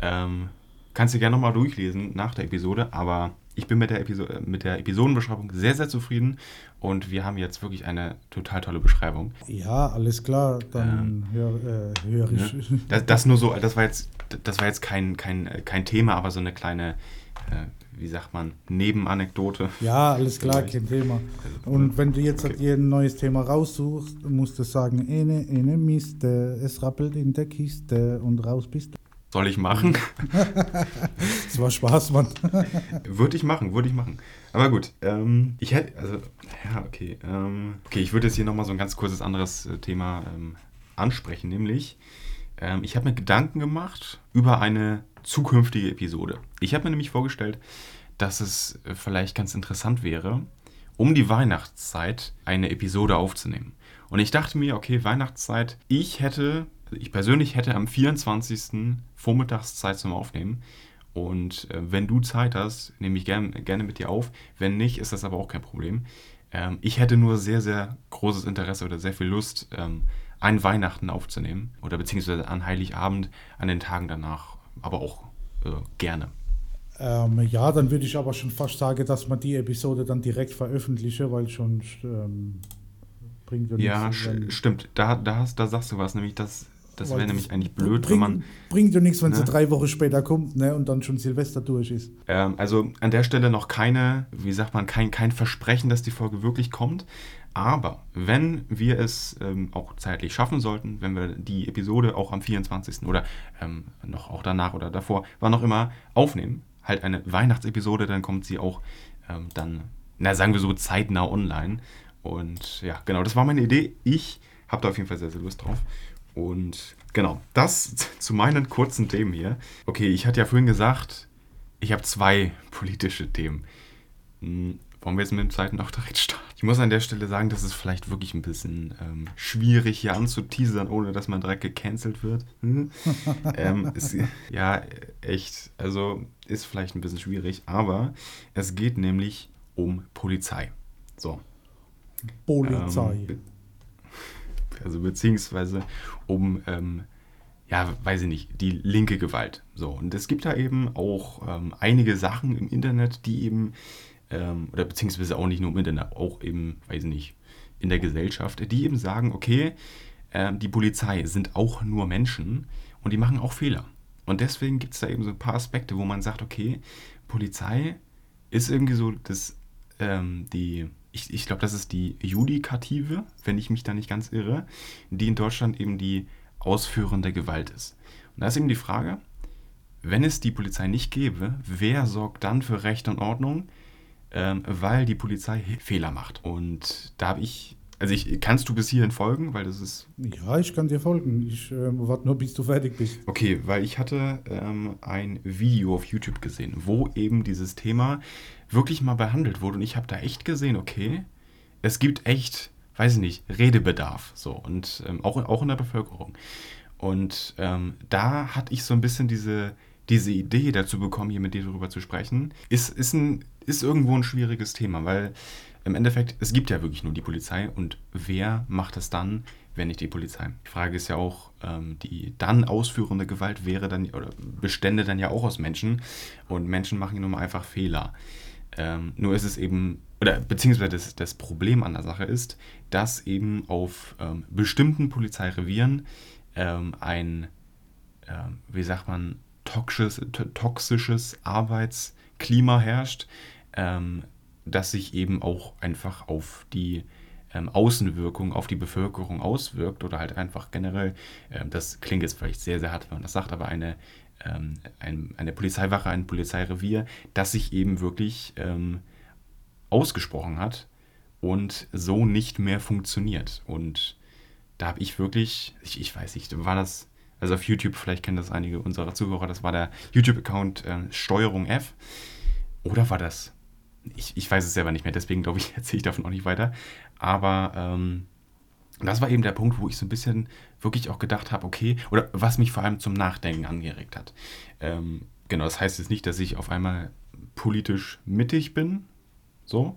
Speaker 2: Ähm, kannst du gerne nochmal durchlesen nach der Episode, aber ich bin mit der, Episo mit der Episodenbeschreibung sehr, sehr zufrieden und wir haben jetzt wirklich eine total tolle Beschreibung.
Speaker 1: Ja, alles klar, dann ähm, hör, äh, hör ich.
Speaker 2: Ne? Das, das, nur so, das war jetzt, das war jetzt kein, kein, kein Thema, aber so eine kleine, äh, wie sagt man, Nebenanekdote.
Speaker 1: Ja, alles klar, kein Thema. Und wenn du jetzt okay. ein neues Thema raussuchst, musst du sagen, ene, ene Miste, es rappelt in der Kiste und raus bist du.
Speaker 2: Soll ich machen?
Speaker 1: das war Spaß, Mann.
Speaker 2: würde ich machen, würde ich machen. Aber gut, ähm, ich hätte, also, ja, okay. Ähm, okay, ich würde jetzt hier nochmal so ein ganz kurzes anderes äh, Thema ähm, ansprechen, nämlich, ähm, ich habe mir Gedanken gemacht über eine zukünftige Episode. Ich habe mir nämlich vorgestellt, dass es äh, vielleicht ganz interessant wäre, um die Weihnachtszeit eine Episode aufzunehmen. Und ich dachte mir, okay, Weihnachtszeit, ich hätte ich persönlich hätte am 24. Vormittagszeit zum Aufnehmen. Und äh, wenn du Zeit hast, nehme ich gern, gerne mit dir auf. Wenn nicht, ist das aber auch kein Problem. Ähm, ich hätte nur sehr, sehr großes Interesse oder sehr viel Lust, ähm, ein Weihnachten aufzunehmen. Oder beziehungsweise an Heiligabend, an den Tagen danach. Aber auch äh, gerne.
Speaker 1: Ähm, ja, dann würde ich aber schon fast sagen, dass man die Episode dann direkt veröffentliche, weil schon ähm,
Speaker 2: bringt ja Ja, st stimmt. Da, da, hast, da sagst du was, nämlich dass Das wäre nämlich eigentlich blöd, bring, wenn man.
Speaker 1: Bringt ja nichts, wenn ne? sie drei Wochen später kommt ne, und dann schon Silvester durch ist.
Speaker 2: Ähm, also an der Stelle noch keine, wie sagt man, kein, kein Versprechen, dass die Folge wirklich kommt. Aber wenn wir es ähm, auch zeitlich schaffen sollten, wenn wir die Episode auch am 24. oder ähm, noch auch danach oder davor, wann auch immer, aufnehmen, halt eine Weihnachtsepisode, dann kommt sie auch ähm, dann, na sagen wir so, zeitnah online. Und ja, genau, das war meine Idee. Ich habe da auf jeden Fall sehr, sehr Lust drauf. Und genau, das zu meinen kurzen Themen hier. Okay, ich hatte ja vorhin gesagt, ich habe zwei politische Themen. Hm, wollen wir jetzt mit dem zweiten auch direkt starten? Ich muss an der Stelle sagen, das ist vielleicht wirklich ein bisschen ähm, schwierig hier anzuteasern, ohne dass man direkt gecancelt wird. Hm? ähm, ist, ja, echt. Also ist vielleicht ein bisschen schwierig, aber es geht nämlich um Polizei. So.
Speaker 1: Polizei. Ähm,
Speaker 2: also beziehungsweise um, ähm, ja, weiß ich nicht, die linke Gewalt. So, und es gibt da eben auch ähm, einige Sachen im Internet, die eben, ähm, oder beziehungsweise auch nicht nur im Internet, auch eben, weiß ich nicht, in der Gesellschaft, die eben sagen, okay, äh, die Polizei sind auch nur Menschen und die machen auch Fehler. Und deswegen gibt es da eben so ein paar Aspekte, wo man sagt, okay, Polizei ist irgendwie so das, ähm, die ich, ich glaube, das ist die Judikative, wenn ich mich da nicht ganz irre, die in Deutschland eben die ausführende Gewalt ist. Und da ist eben die Frage, wenn es die Polizei nicht gäbe, wer sorgt dann für Recht und Ordnung, ähm, weil die Polizei Fehler macht? Und da habe ich, also ich, kannst du bis hierhin folgen, weil das ist...
Speaker 1: Ja, ich kann dir folgen. Ich äh, warte nur, bis du fertig bist.
Speaker 2: Okay, weil ich hatte ähm, ein Video auf YouTube gesehen, wo eben dieses Thema wirklich mal behandelt wurde. Und ich habe da echt gesehen, okay, es gibt echt, weiß ich nicht, Redebedarf. So und ähm, auch, auch in der Bevölkerung. Und ähm, da hatte ich so ein bisschen diese, diese Idee dazu bekommen, hier mit dir darüber zu sprechen. Ist, ist, ein, ist irgendwo ein schwieriges Thema, weil im Endeffekt, es gibt ja wirklich nur die Polizei und wer macht das dann, wenn nicht die Polizei? Die Frage ist ja auch, ähm, die dann ausführende Gewalt wäre dann, oder bestände dann ja auch aus Menschen und Menschen machen ja nun mal einfach Fehler. Ähm, nur ist es eben, oder beziehungsweise das, das, Problem an der Sache ist, dass eben auf ähm, bestimmten Polizeirevieren ein, wie sagt man, toxisches, toxisches Arbeitsklima herrscht, ähm, das sich eben auch einfach auf die ähm, Außenwirkung auf die Bevölkerung auswirkt oder halt einfach generell, das klingt jetzt vielleicht sehr, sehr hart, wenn man das sagt, aber eine ähm, ein, eine Polizeiwache, ein Polizeirevier, das sich eben wirklich ähm, ausgesprochen hat und so nicht mehr funktioniert. Und da habe ich wirklich, ich, ich weiß nicht, war das, also auf YouTube, vielleicht kennen das einige unserer Zuhörer, das war der YouTube-Account äh, Steuerung F. Oder war das, ich, ich weiß es selber nicht mehr, deswegen glaube ich, erzähle ich davon auch nicht weiter. Aber ähm, das war eben der Punkt, wo ich so ein bisschen wirklich auch gedacht habe, okay, oder was mich vor allem zum Nachdenken angeregt hat. Ähm, genau, das heißt jetzt nicht, dass ich auf einmal politisch mittig bin, so,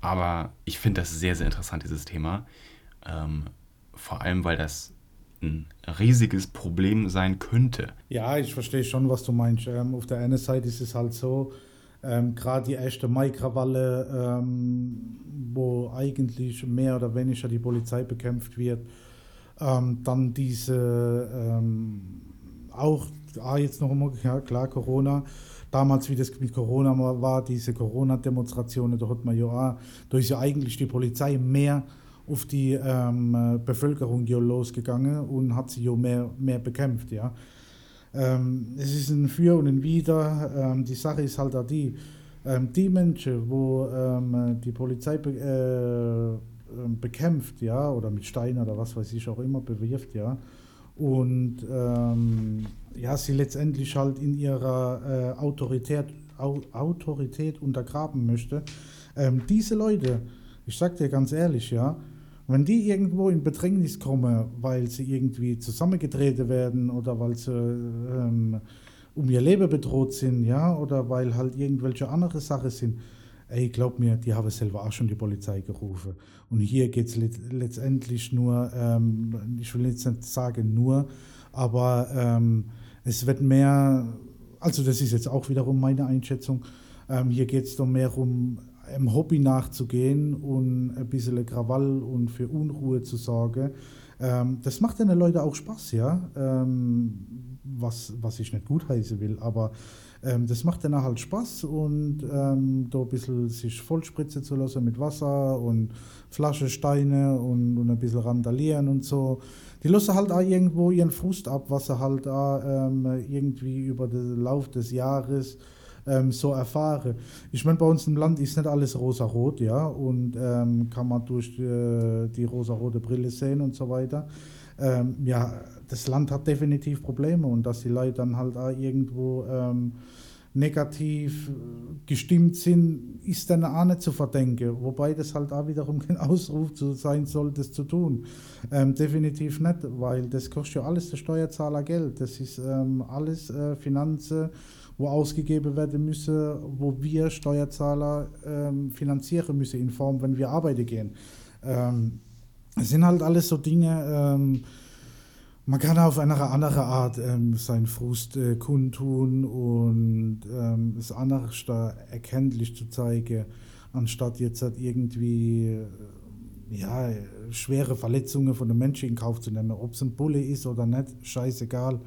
Speaker 2: aber ich finde das sehr, sehr interessant, dieses Thema. Ähm, vor allem, weil das ein riesiges Problem sein könnte.
Speaker 1: Ja, ich verstehe schon, was du meinst. Ähm, auf der einen Seite ist es halt so, ähm, Gerade die erste Mai-Krawalle, ähm, wo eigentlich mehr oder weniger die Polizei bekämpft wird. Ähm, dann diese, ähm, auch ah, jetzt noch einmal, ja klar, Corona. Damals, wie das mit Corona war, diese Corona-Demonstrationen, da hat man ja auch, da ist ja eigentlich die Polizei mehr auf die ähm, Bevölkerung ja losgegangen und hat sie ja mehr, mehr bekämpft, ja. Ähm, es ist ein Für und ein Wider. Ähm, die Sache ist halt auch die, ähm, die Menschen, wo ähm, die Polizei be äh, ähm, bekämpft, ja, oder mit Steinen oder was weiß ich auch immer bewirft, ja, und ja, sie letztendlich halt in ihrer äh, Autorität, Au Autorität untergraben möchte. diese Leute, ich sag dir ganz ehrlich, ja, wenn die irgendwo in Bedrängnis kommen, weil sie irgendwie zusammengetreten werden oder weil sie ähm, um ihr Leben bedroht sind, ja, oder weil halt irgendwelche andere Sachen sind, ey, glaub mir, die haben selber auch schon die Polizei gerufen. Und hier geht es letztendlich nur, ähm, ich will jetzt nicht sagen nur, aber ähm, es wird mehr, also das ist jetzt auch wiederum meine Einschätzung, ähm, hier geht es doch mehr um einem Hobby nachzugehen und ein bisschen Krawall und für Unruhe zu sorgen, Ähm, das macht den Leuten auch Spaß, ja. Ähm, was, was ich nicht gut heißen will, aber ähm, das macht dann halt Spaß und ähm, da ein bisschen sich vollspritzen zu lassen mit Wasser und Flasche, Steine und, und ein bisschen randalieren und so. Die lassen halt auch irgendwo ihren Frust ab, was sie halt auch, ähm, irgendwie über den Lauf des Jahres ähm, so erfahren. Ich meine, bei uns im Land ist nicht alles rosa-rot, ja, und ähm, kann man durch die, die rosa-rote Brille sehen und so weiter. Ähm, ja, das Land hat definitiv Probleme und dass die Leute dann halt auch irgendwo ähm, negativ gestimmt sind, ist dann auch nicht zu verdenken. Wobei das halt auch wiederum kein Ausruf zu sein soll, das zu tun. Ähm, definitiv nicht, weil das kostet ja alles der Steuerzahler Geld. Das ist ähm, alles äh, Finanzen, wo ausgegeben werden müssen, wo wir Steuerzahler ähm, finanzieren müssen in Form, wenn wir arbeiten gehen. Ähm, es sind halt alles so Dinge, ähm, man kann auf eine andere Art ähm, seinen Frust äh, kundtun und ähm, es anders erkenntlich zu zeigen, anstatt jetzt halt irgendwie äh, ja, schwere Verletzungen von den Menschen in Kauf zu nehmen. Ob es ein Bulle ist oder nicht, scheißegal.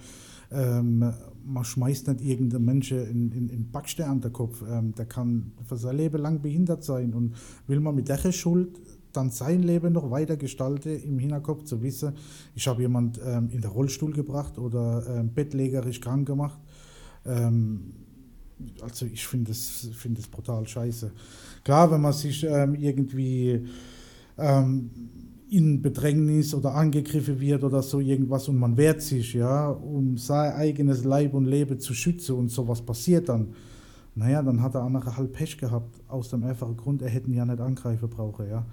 Speaker 1: Ähm, man schmeißt nicht irgendeinen Menschen in, in, in Backstein an den Kopf. Ähm, der kann für sein Leben lang behindert sein und will man mit der Schuld dann sein Leben noch weiter gestalte, im Hinterkopf zu wissen, ich habe jemand ähm, in den Rollstuhl gebracht oder ähm, bettlägerisch krank gemacht. Ähm, also ich finde das, find das brutal scheiße. Klar, wenn man sich ähm, irgendwie ähm, in Bedrängnis oder angegriffen wird oder so irgendwas und man wehrt sich, ja, um sein eigenes Leib und Leben zu schützen und sowas passiert dann, naja, dann hat der andere halt Pech gehabt, aus dem einfachen Grund, er hätten ja nicht angreifen brauchen, ja.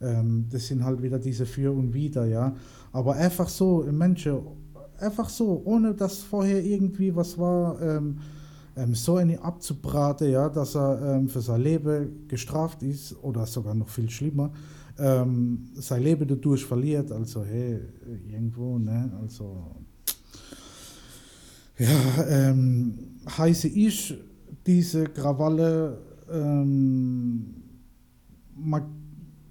Speaker 1: Ähm, das sind halt wieder diese Für und Wider, ja. Aber einfach so, Menschen, einfach so, ohne dass vorher irgendwie was war, ähm, ähm, so eine abzubraten, ja, dass er ähm, für sein Leben gestraft ist oder sogar noch viel schlimmer, ähm, sein Leben dadurch verliert. Also, hey, irgendwo, ne, also. Ja, ähm, heiße ich diese Krawalle, ähm,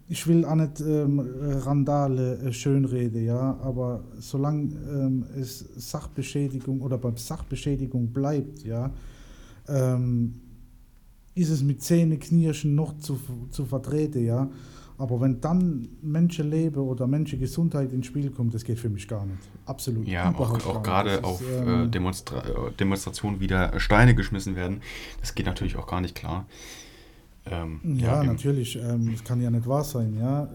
Speaker 1: ich will auch nicht ähm, Randale äh, schönreden, ja, aber solange ähm, es Sachbeschädigung oder beim Sachbeschädigung bleibt, ja, ähm, ist es mit Zähneknirschen noch zu, zu vertreten, ja. Aber wenn dann Menschenleben oder Menschengesundheit ins Spiel kommt, das geht für mich gar nicht. Absolut.
Speaker 2: Ja, auch, auch gerade auf ähm, äh, Demonstra Demonstrationen wieder Steine geschmissen werden, das geht natürlich auch gar nicht klar.
Speaker 1: Ähm, ja, ja natürlich. Ähm, das kann ja nicht wahr sein, ja.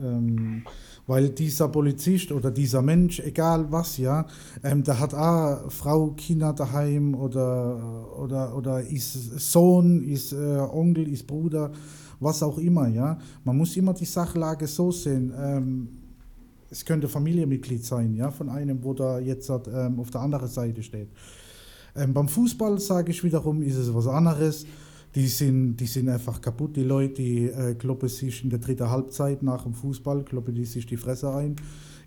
Speaker 1: Ähm, weil dieser Polizist oder dieser Mensch, egal was, ja, ähm, der hat auch Frau, Kinder daheim oder, oder, oder ist Sohn, ist äh, Onkel, ist Bruder, was auch immer, ja. Man muss immer die Sachlage so sehen. Ähm, es könnte Familienmitglied sein, ja, von einem, wo da jetzt ähm, auf der anderen Seite steht. beim Fußball, sage ich wiederum, ist es was anderes die sind, die sind einfach kaputt. Die Leute, die äh, kloppen sich in der dritten Halbzeit nach dem Fußball, kloppen die sich die Fresse ein.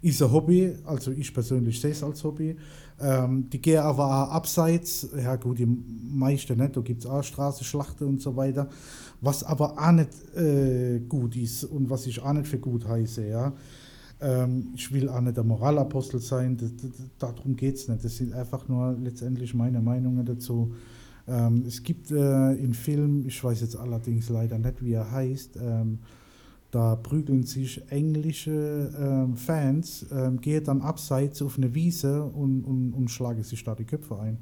Speaker 1: Ist ein Hobby, also ich persönlich sehe es als Hobby. Ähm, die gehen aber auch abseits, ja gut, die meisten nicht, da gibt es auch Straßenschlachten und so weiter. Was aber auch nicht äh, gut ist und was ich auch nicht für gut heiße, ja. Ähm, ich will auch nicht der Moralapostel sein, darum geht es nicht. Das sind einfach nur letztendlich meine Meinungen dazu. Ähm, es gibt äh, in Film, ich weiß jetzt allerdings leider nicht, wie er heißt, ähm, da prügeln sich englische ähm, Fans, ähm, gehen dann abseits auf eine Wiese und, und, und schlagen sich da die Köpfe ein.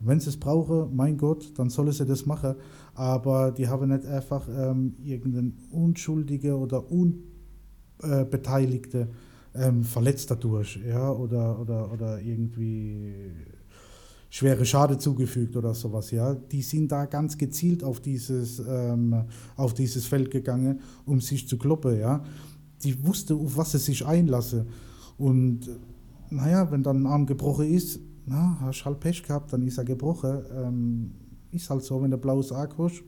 Speaker 1: Wenn sie es brauchen, mein Gott, dann sollen sie das machen. Aber die haben nicht einfach ähm, irgendeinen Unschuldige oder Unbeteiligte ähm, verletzt dadurch, ja, oder, oder, oder irgendwie schwere Schade zugefügt oder sowas, ja. Die sind da ganz gezielt auf dieses, ähm, auf dieses Feld gegangen, um sich zu kloppen, ja. Die wusste, auf was sie sich einlasse. Und naja, wenn dann ein Arm gebrochen ist, na, hast halt Pech gehabt, dann ist er gebrochen. Ähm, ist halt so, wenn der blaues Arg hast,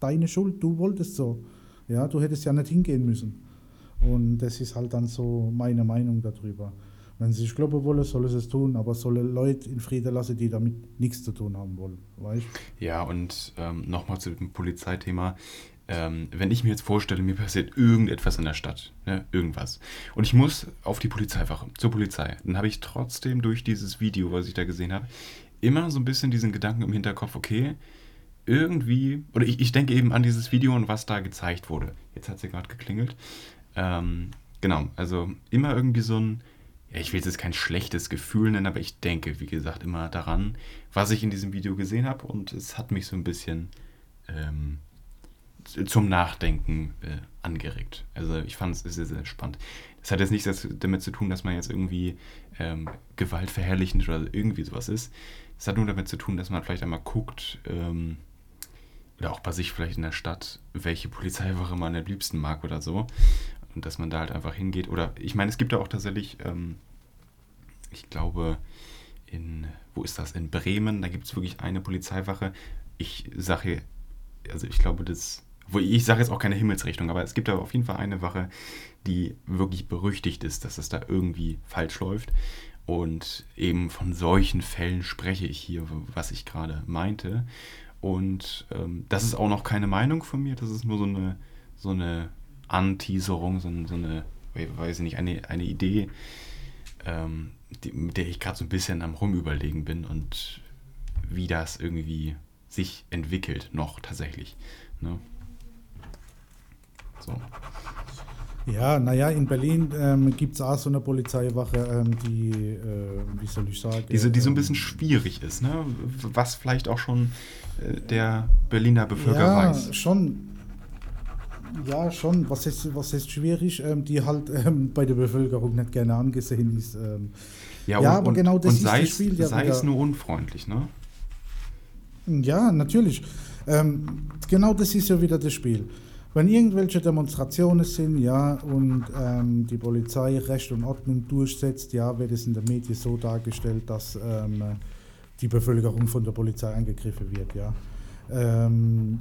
Speaker 1: deine Schuld, du wolltest so. Ja, du hättest ja nicht hingehen müssen. Und das ist halt dann so meine Meinung darüber. Wenn sie sich kloppen wollen, sollen sie es tun, aber sollen Leute in Frieden lassen, die damit nichts zu tun haben wollen. Weißt?
Speaker 2: Ja, und ähm, nochmal zu dem Polizeithema. ähm, wenn ich mir jetzt vorstelle, mir passiert irgendetwas in der Stadt, ne, irgendwas, und ich muss auf die Polizeiwache, zur Polizei, dann habe ich trotzdem durch dieses Video, was ich da gesehen habe, immer so ein bisschen diesen Gedanken im Hinterkopf, okay, irgendwie, oder ich, ich denke eben an dieses Video und was da gezeigt wurde. Jetzt hat sie gerade geklingelt. Ähm, genau, also immer irgendwie so ein, ja, ich will jetzt kein schlechtes Gefühl nennen, aber ich denke, wie gesagt, immer daran, was ich in diesem Video gesehen habe und es hat mich so ein bisschen ähm, zum Nachdenken äh, angeregt. Also ich fand es sehr, sehr spannend. Das hat jetzt nichts damit zu tun, dass man jetzt irgendwie ähm, gewaltverherrlichend oder irgendwie sowas ist. Es hat nur damit zu tun, dass man vielleicht einmal guckt, ähm, oder auch bei sich vielleicht in der Stadt, welche Polizeiwache man am liebsten mag oder so. Und dass man da halt einfach hingeht. Oder ich meine, es gibt da auch tatsächlich, ähm, ich glaube, in, wo ist das? In Bremen, da gibt es wirklich eine Polizeiwache. Ich sage, also ich glaube, das, wo ich sage jetzt auch keine Himmelsrichtung, aber es gibt aber auf jeden Fall eine Wache, die wirklich berüchtigt ist, dass es da irgendwie falsch läuft. Und eben von solchen Fällen spreche ich hier, was ich gerade meinte. Und ähm, das ist auch noch keine Meinung von mir, das ist nur so eine, so eine Anteaserung, so, so eine, weiß ich nicht, eine, eine Idee, ähm, die, mit der ich gerade so ein bisschen am Rumüberlegen bin und wie das irgendwie sich entwickelt, noch tatsächlich. Ne?
Speaker 1: So. Ja, naja, in Berlin ähm, gibt es auch so eine Polizeiwache, ähm, die, äh, wie soll ich sagen?
Speaker 2: Diese, die so ein ähm, bisschen schwierig ist, ne? Was vielleicht auch schon äh, der Berliner Bevölker
Speaker 1: ja,
Speaker 2: weiß.
Speaker 1: Ja, schon. Ja, schon. Was ist, was ist schwierig, ähm, die halt ähm, bei der Bevölkerung nicht gerne angesehen ist. Ähm.
Speaker 2: Ja, ja, und, aber genau das ist das Spiel. Ja sei es nur unfreundlich, ne?
Speaker 1: Ja, natürlich. genau das ist ja wieder das Spiel. Wenn irgendwelche Demonstrationen sind, ja, und ähm, die Polizei Recht und Ordnung durchsetzt, ja, wird es in der Medien so dargestellt, dass ähm, die Bevölkerung von der Polizei angegriffen wird, ja. Ähm,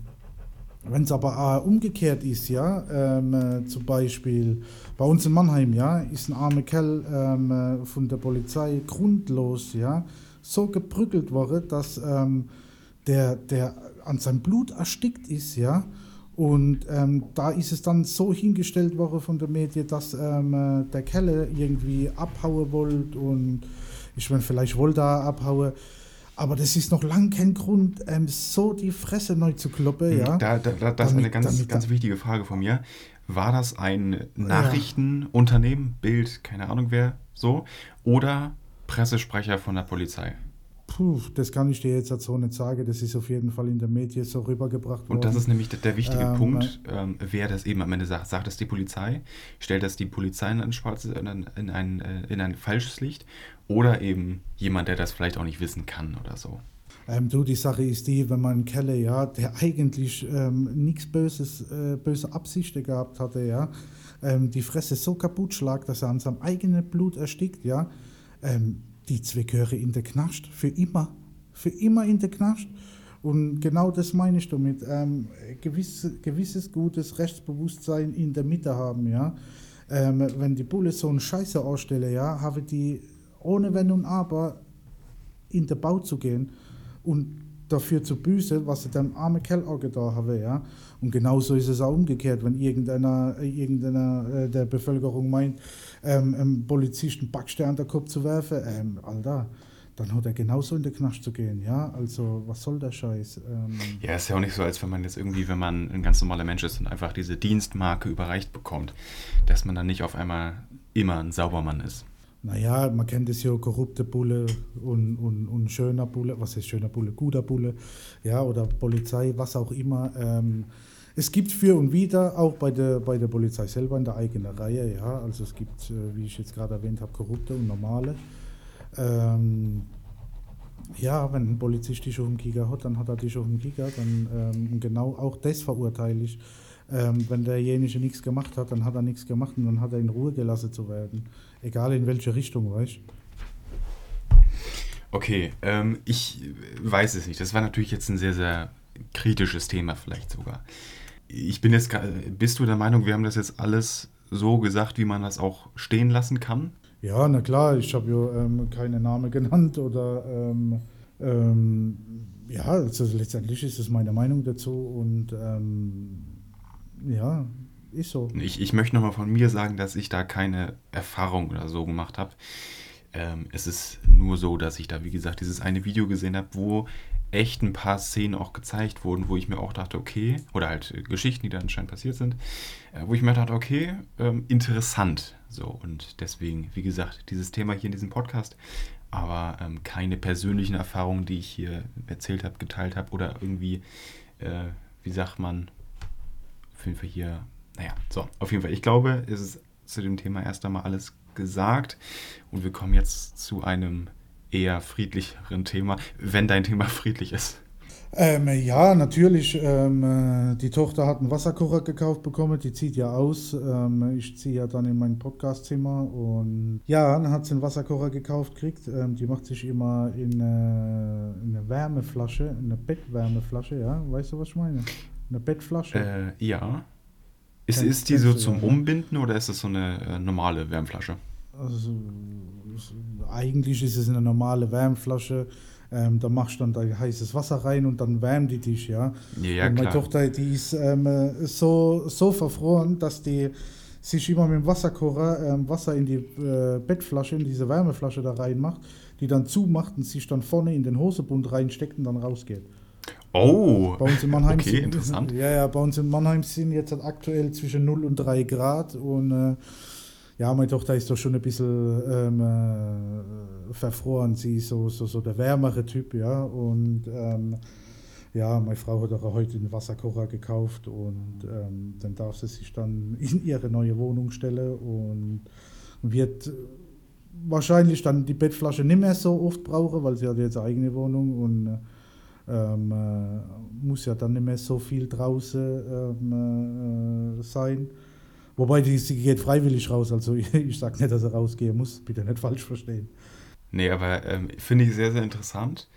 Speaker 1: wenn es aber äh, umgekehrt ist, ja, ähm, äh, zum Beispiel bei uns in Mannheim, ja, ist ein armer Kerl ähm, äh, von der Polizei grundlos, ja, so geprügelt worden, dass ähm, der, der an seinem Blut erstickt ist, ja, und ähm, da ist es dann so hingestellt worden von der Medien, dass ähm, äh, der Kelle irgendwie abhauen wollte und ich meine, vielleicht wollte er abhauen. Aber das ist noch lange kein Grund, ähm, so die Fresse neu zu kloppen. Hm, ja?
Speaker 2: Da, da, da, das ist eine ganz, ganz wichtige Frage von mir. War das ein Nachrichtenunternehmen, Bild, keine Ahnung wer, so, oder Pressesprecher von der Polizei?
Speaker 1: Puh, das kann ich dir jetzt so nicht sagen. Das ist auf jeden Fall in der Medien so rübergebracht
Speaker 2: worden. Und das ist nämlich der, der wichtige ähm, Punkt, ähm, wer das eben am Ende sagt. Sagt das die Polizei? Stellt das die Polizei in ein, schwarzes, in ein, in ein, äh, in ein falsches Licht? Oder eben jemand, der das vielleicht auch nicht wissen kann oder so?
Speaker 1: Ähm, du, die Sache ist die, wenn man Kelle, ja, der eigentlich ähm, nichts Böses, äh, böse Absichten gehabt hatte, ja, ähm, die Fresse so kaputt schlagt, dass er an seinem eigenen Blut erstickt, ja, ähm, die zwei gehören in der Knast, für immer. Für immer in der Knast. Und genau das meine ich damit. Ähm, gewisse, gewisses gutes Rechtsbewusstsein in der Mitte haben, ja. Ähm, wenn die Bulle so eine Scheiße ausstellen, ja, haben die ohne Wenn und Aber in den Bau zu gehen und dafür zu büßen, was sie dem armen Kerl auch getan haben, ja. Und genauso ist es auch umgekehrt, wenn irgendeiner, irgendeiner äh, der Bevölkerung meint, ähm, einem Polizisten Backstein an den Kopf zu werfen, ähm, Alter, dann hat er genauso in den Knast zu gehen, ja. Also, was soll der Scheiß? Ähm,
Speaker 2: ja, ist ja auch nicht so, als wenn man jetzt irgendwie, wenn man ein ganz normaler Mensch ist und einfach diese Dienstmarke überreicht bekommt, dass man dann nicht auf einmal immer ein Saubermann ist.
Speaker 1: Naja, man kennt es ja, korrupte Bulle und, und, und schöner Bulle, was ist schöner Bulle, guter Bulle, ja, oder Polizei, was auch immer. Ähm, es gibt für und wieder, auch bei der, bei der Polizei selber in der eigenen Reihe, ja. Also es gibt, äh, wie ich jetzt gerade erwähnt habe, korrupte und normale. Ähm, ja, wenn ein Polizist dich auf dem Giga hat, dann hat er dich auf dem Giga. Dann ähm, genau auch das verurteile ich. Ähm, wenn derjenige nichts gemacht hat, dann hat er nichts gemacht und dann hat er in Ruhe gelassen zu werden. Egal in welche Richtung, weißt du?
Speaker 2: Okay, ähm, ich weiß es nicht. Das war natürlich jetzt ein sehr, sehr kritisches Thema, vielleicht sogar ich bin jetzt, bist du der Meinung, wir haben das jetzt alles so gesagt, wie man das auch stehen lassen kann?
Speaker 1: Ja, na klar, ich habe ja ähm, keine Namen genannt oder ähm, ähm, ja, also letztendlich ist es meine Meinung dazu und ähm, Ja, ist so.
Speaker 2: Ich, ich möchte nochmal von mir sagen, dass ich da keine Erfahrung oder so gemacht habe. Ähm, es ist nur so, dass ich da, wie gesagt, dieses eine Video gesehen habe, wo echt ein paar Szenen auch gezeigt wurden, wo ich mir auch dachte, okay, oder halt Geschichten, die da anscheinend passiert sind, äh, wo ich mir dachte, okay, ähm, interessant. So, und deswegen, wie gesagt, dieses Thema hier in diesem Podcast, aber ähm, keine persönlichen Erfahrungen, die ich hier erzählt habe, geteilt habe oder irgendwie, äh, wie sagt man, auf jeden Fall hier, naja, so, auf jeden Fall, ich glaube, es ist zu dem Thema erst einmal alles gesagt und wir kommen jetzt zu einem eher friedlicheren Thema, wenn dein Thema friedlich ist.
Speaker 1: Ähm, ja, natürlich. Ähm, äh, die Tochter hat einen Wasserkocher gekauft bekommen, die zieht ja aus. Ähm, ich ziehe ja dann in mein Podcastzimmer und ja, dann hat sie einen Wasserkocher gekauft gekriegt. Ähm, die macht sich immer in, äh, in eine Wärmeflasche, in eine Bettwärmeflasche, ja. Weißt du, was ich meine? Eine Bettflasche.
Speaker 2: Äh, ja. Ist, ist die so zum Umbinden oder ist das so eine äh, normale Wärmflasche?
Speaker 1: Also, eigentlich ist es eine normale Wärmflasche. Ähm, da machst du dann da heißes Wasser rein und dann wärmt die dich, ja.
Speaker 2: Ja,
Speaker 1: und meine
Speaker 2: klar.
Speaker 1: Tochter, die ist ähm, äh, so, so verfroren, dass die sich immer mit dem Wasserkocher ähm, Wasser in die äh, Bettflasche, in diese Wärmeflasche da reinmacht, die dann zumacht und sich dann vorne in den Hosebund reinsteckt und dann rausgeht.
Speaker 2: Oh,
Speaker 1: Bei uns in Mannheim
Speaker 2: okay,
Speaker 1: sind,
Speaker 2: interessant.
Speaker 1: Ja, ja, bei uns in Mannheim sind jetzt aktuell zwischen 0 und 3 Grad und äh, ja, meine Tochter ist doch schon ein bisschen ähm, äh, verfroren. Sie ist so, so, so der wärmere Typ, ja. Und ähm, ja, meine Frau hat auch heute einen Wasserkocher gekauft und ähm, dann darf sie sich dann in ihre neue Wohnung stellen und wird wahrscheinlich dann die Bettflasche nicht mehr so oft brauchen, weil sie hat jetzt eine eigene Wohnung und ähm, äh, muss ja dann nicht mehr so viel draußen ähm, äh, sein. Wobei die, sie geht freiwillig raus, also ich, ich sage nicht, dass er rausgehen muss, bitte nicht falsch verstehen.
Speaker 2: Nee, aber ähm, finde ich sehr, sehr interessant.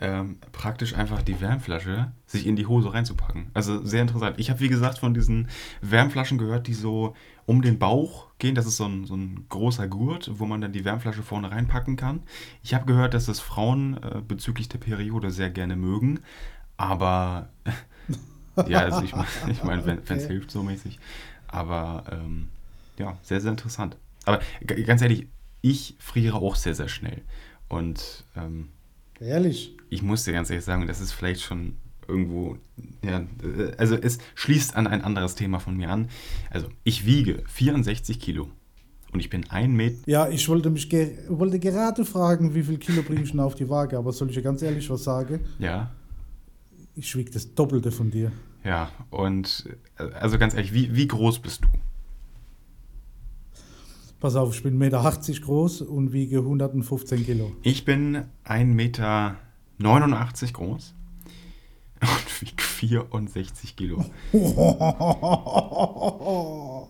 Speaker 2: Ähm, praktisch einfach die Wärmflasche sich in die Hose reinzupacken. Also sehr interessant. Ich habe, wie gesagt, von diesen Wärmflaschen gehört, die so um den Bauch gehen. Das ist so ein, so ein großer Gurt, wo man dann die Wärmflasche vorne reinpacken kann. Ich habe gehört, dass das Frauen äh, bezüglich der Periode sehr gerne mögen. Aber ja, also ich meine, ich mein, wenn es
Speaker 1: Okay.
Speaker 2: hilft so mäßig. Aber ähm, ja, sehr, sehr interessant. Aber ganz ehrlich, ich friere auch sehr, sehr schnell. Und ähm,
Speaker 1: Ehrlich?
Speaker 2: ich muss dir ganz ehrlich sagen, das ist vielleicht schon irgendwo, ja, also es schließt an ein anderes Thema von mir an. Also ich wiege 64 Kilo und ich bin ein Meter.
Speaker 1: Ja, ich wollte mich ge wollte gerade fragen, wie viel Kilo bringe ich denn auf die Waage, aber soll ich dir ganz ehrlich was sagen?
Speaker 2: Ja,
Speaker 1: Ich wiege das Doppelte von dir.
Speaker 2: Ja, und also ganz ehrlich, wie, wie groß bist du?
Speaker 1: Pass auf, ich bin 1,80 Meter groß und wiege 115 Kilo.
Speaker 2: Ich bin 1,89 Meter groß und wiege 64 Kilo.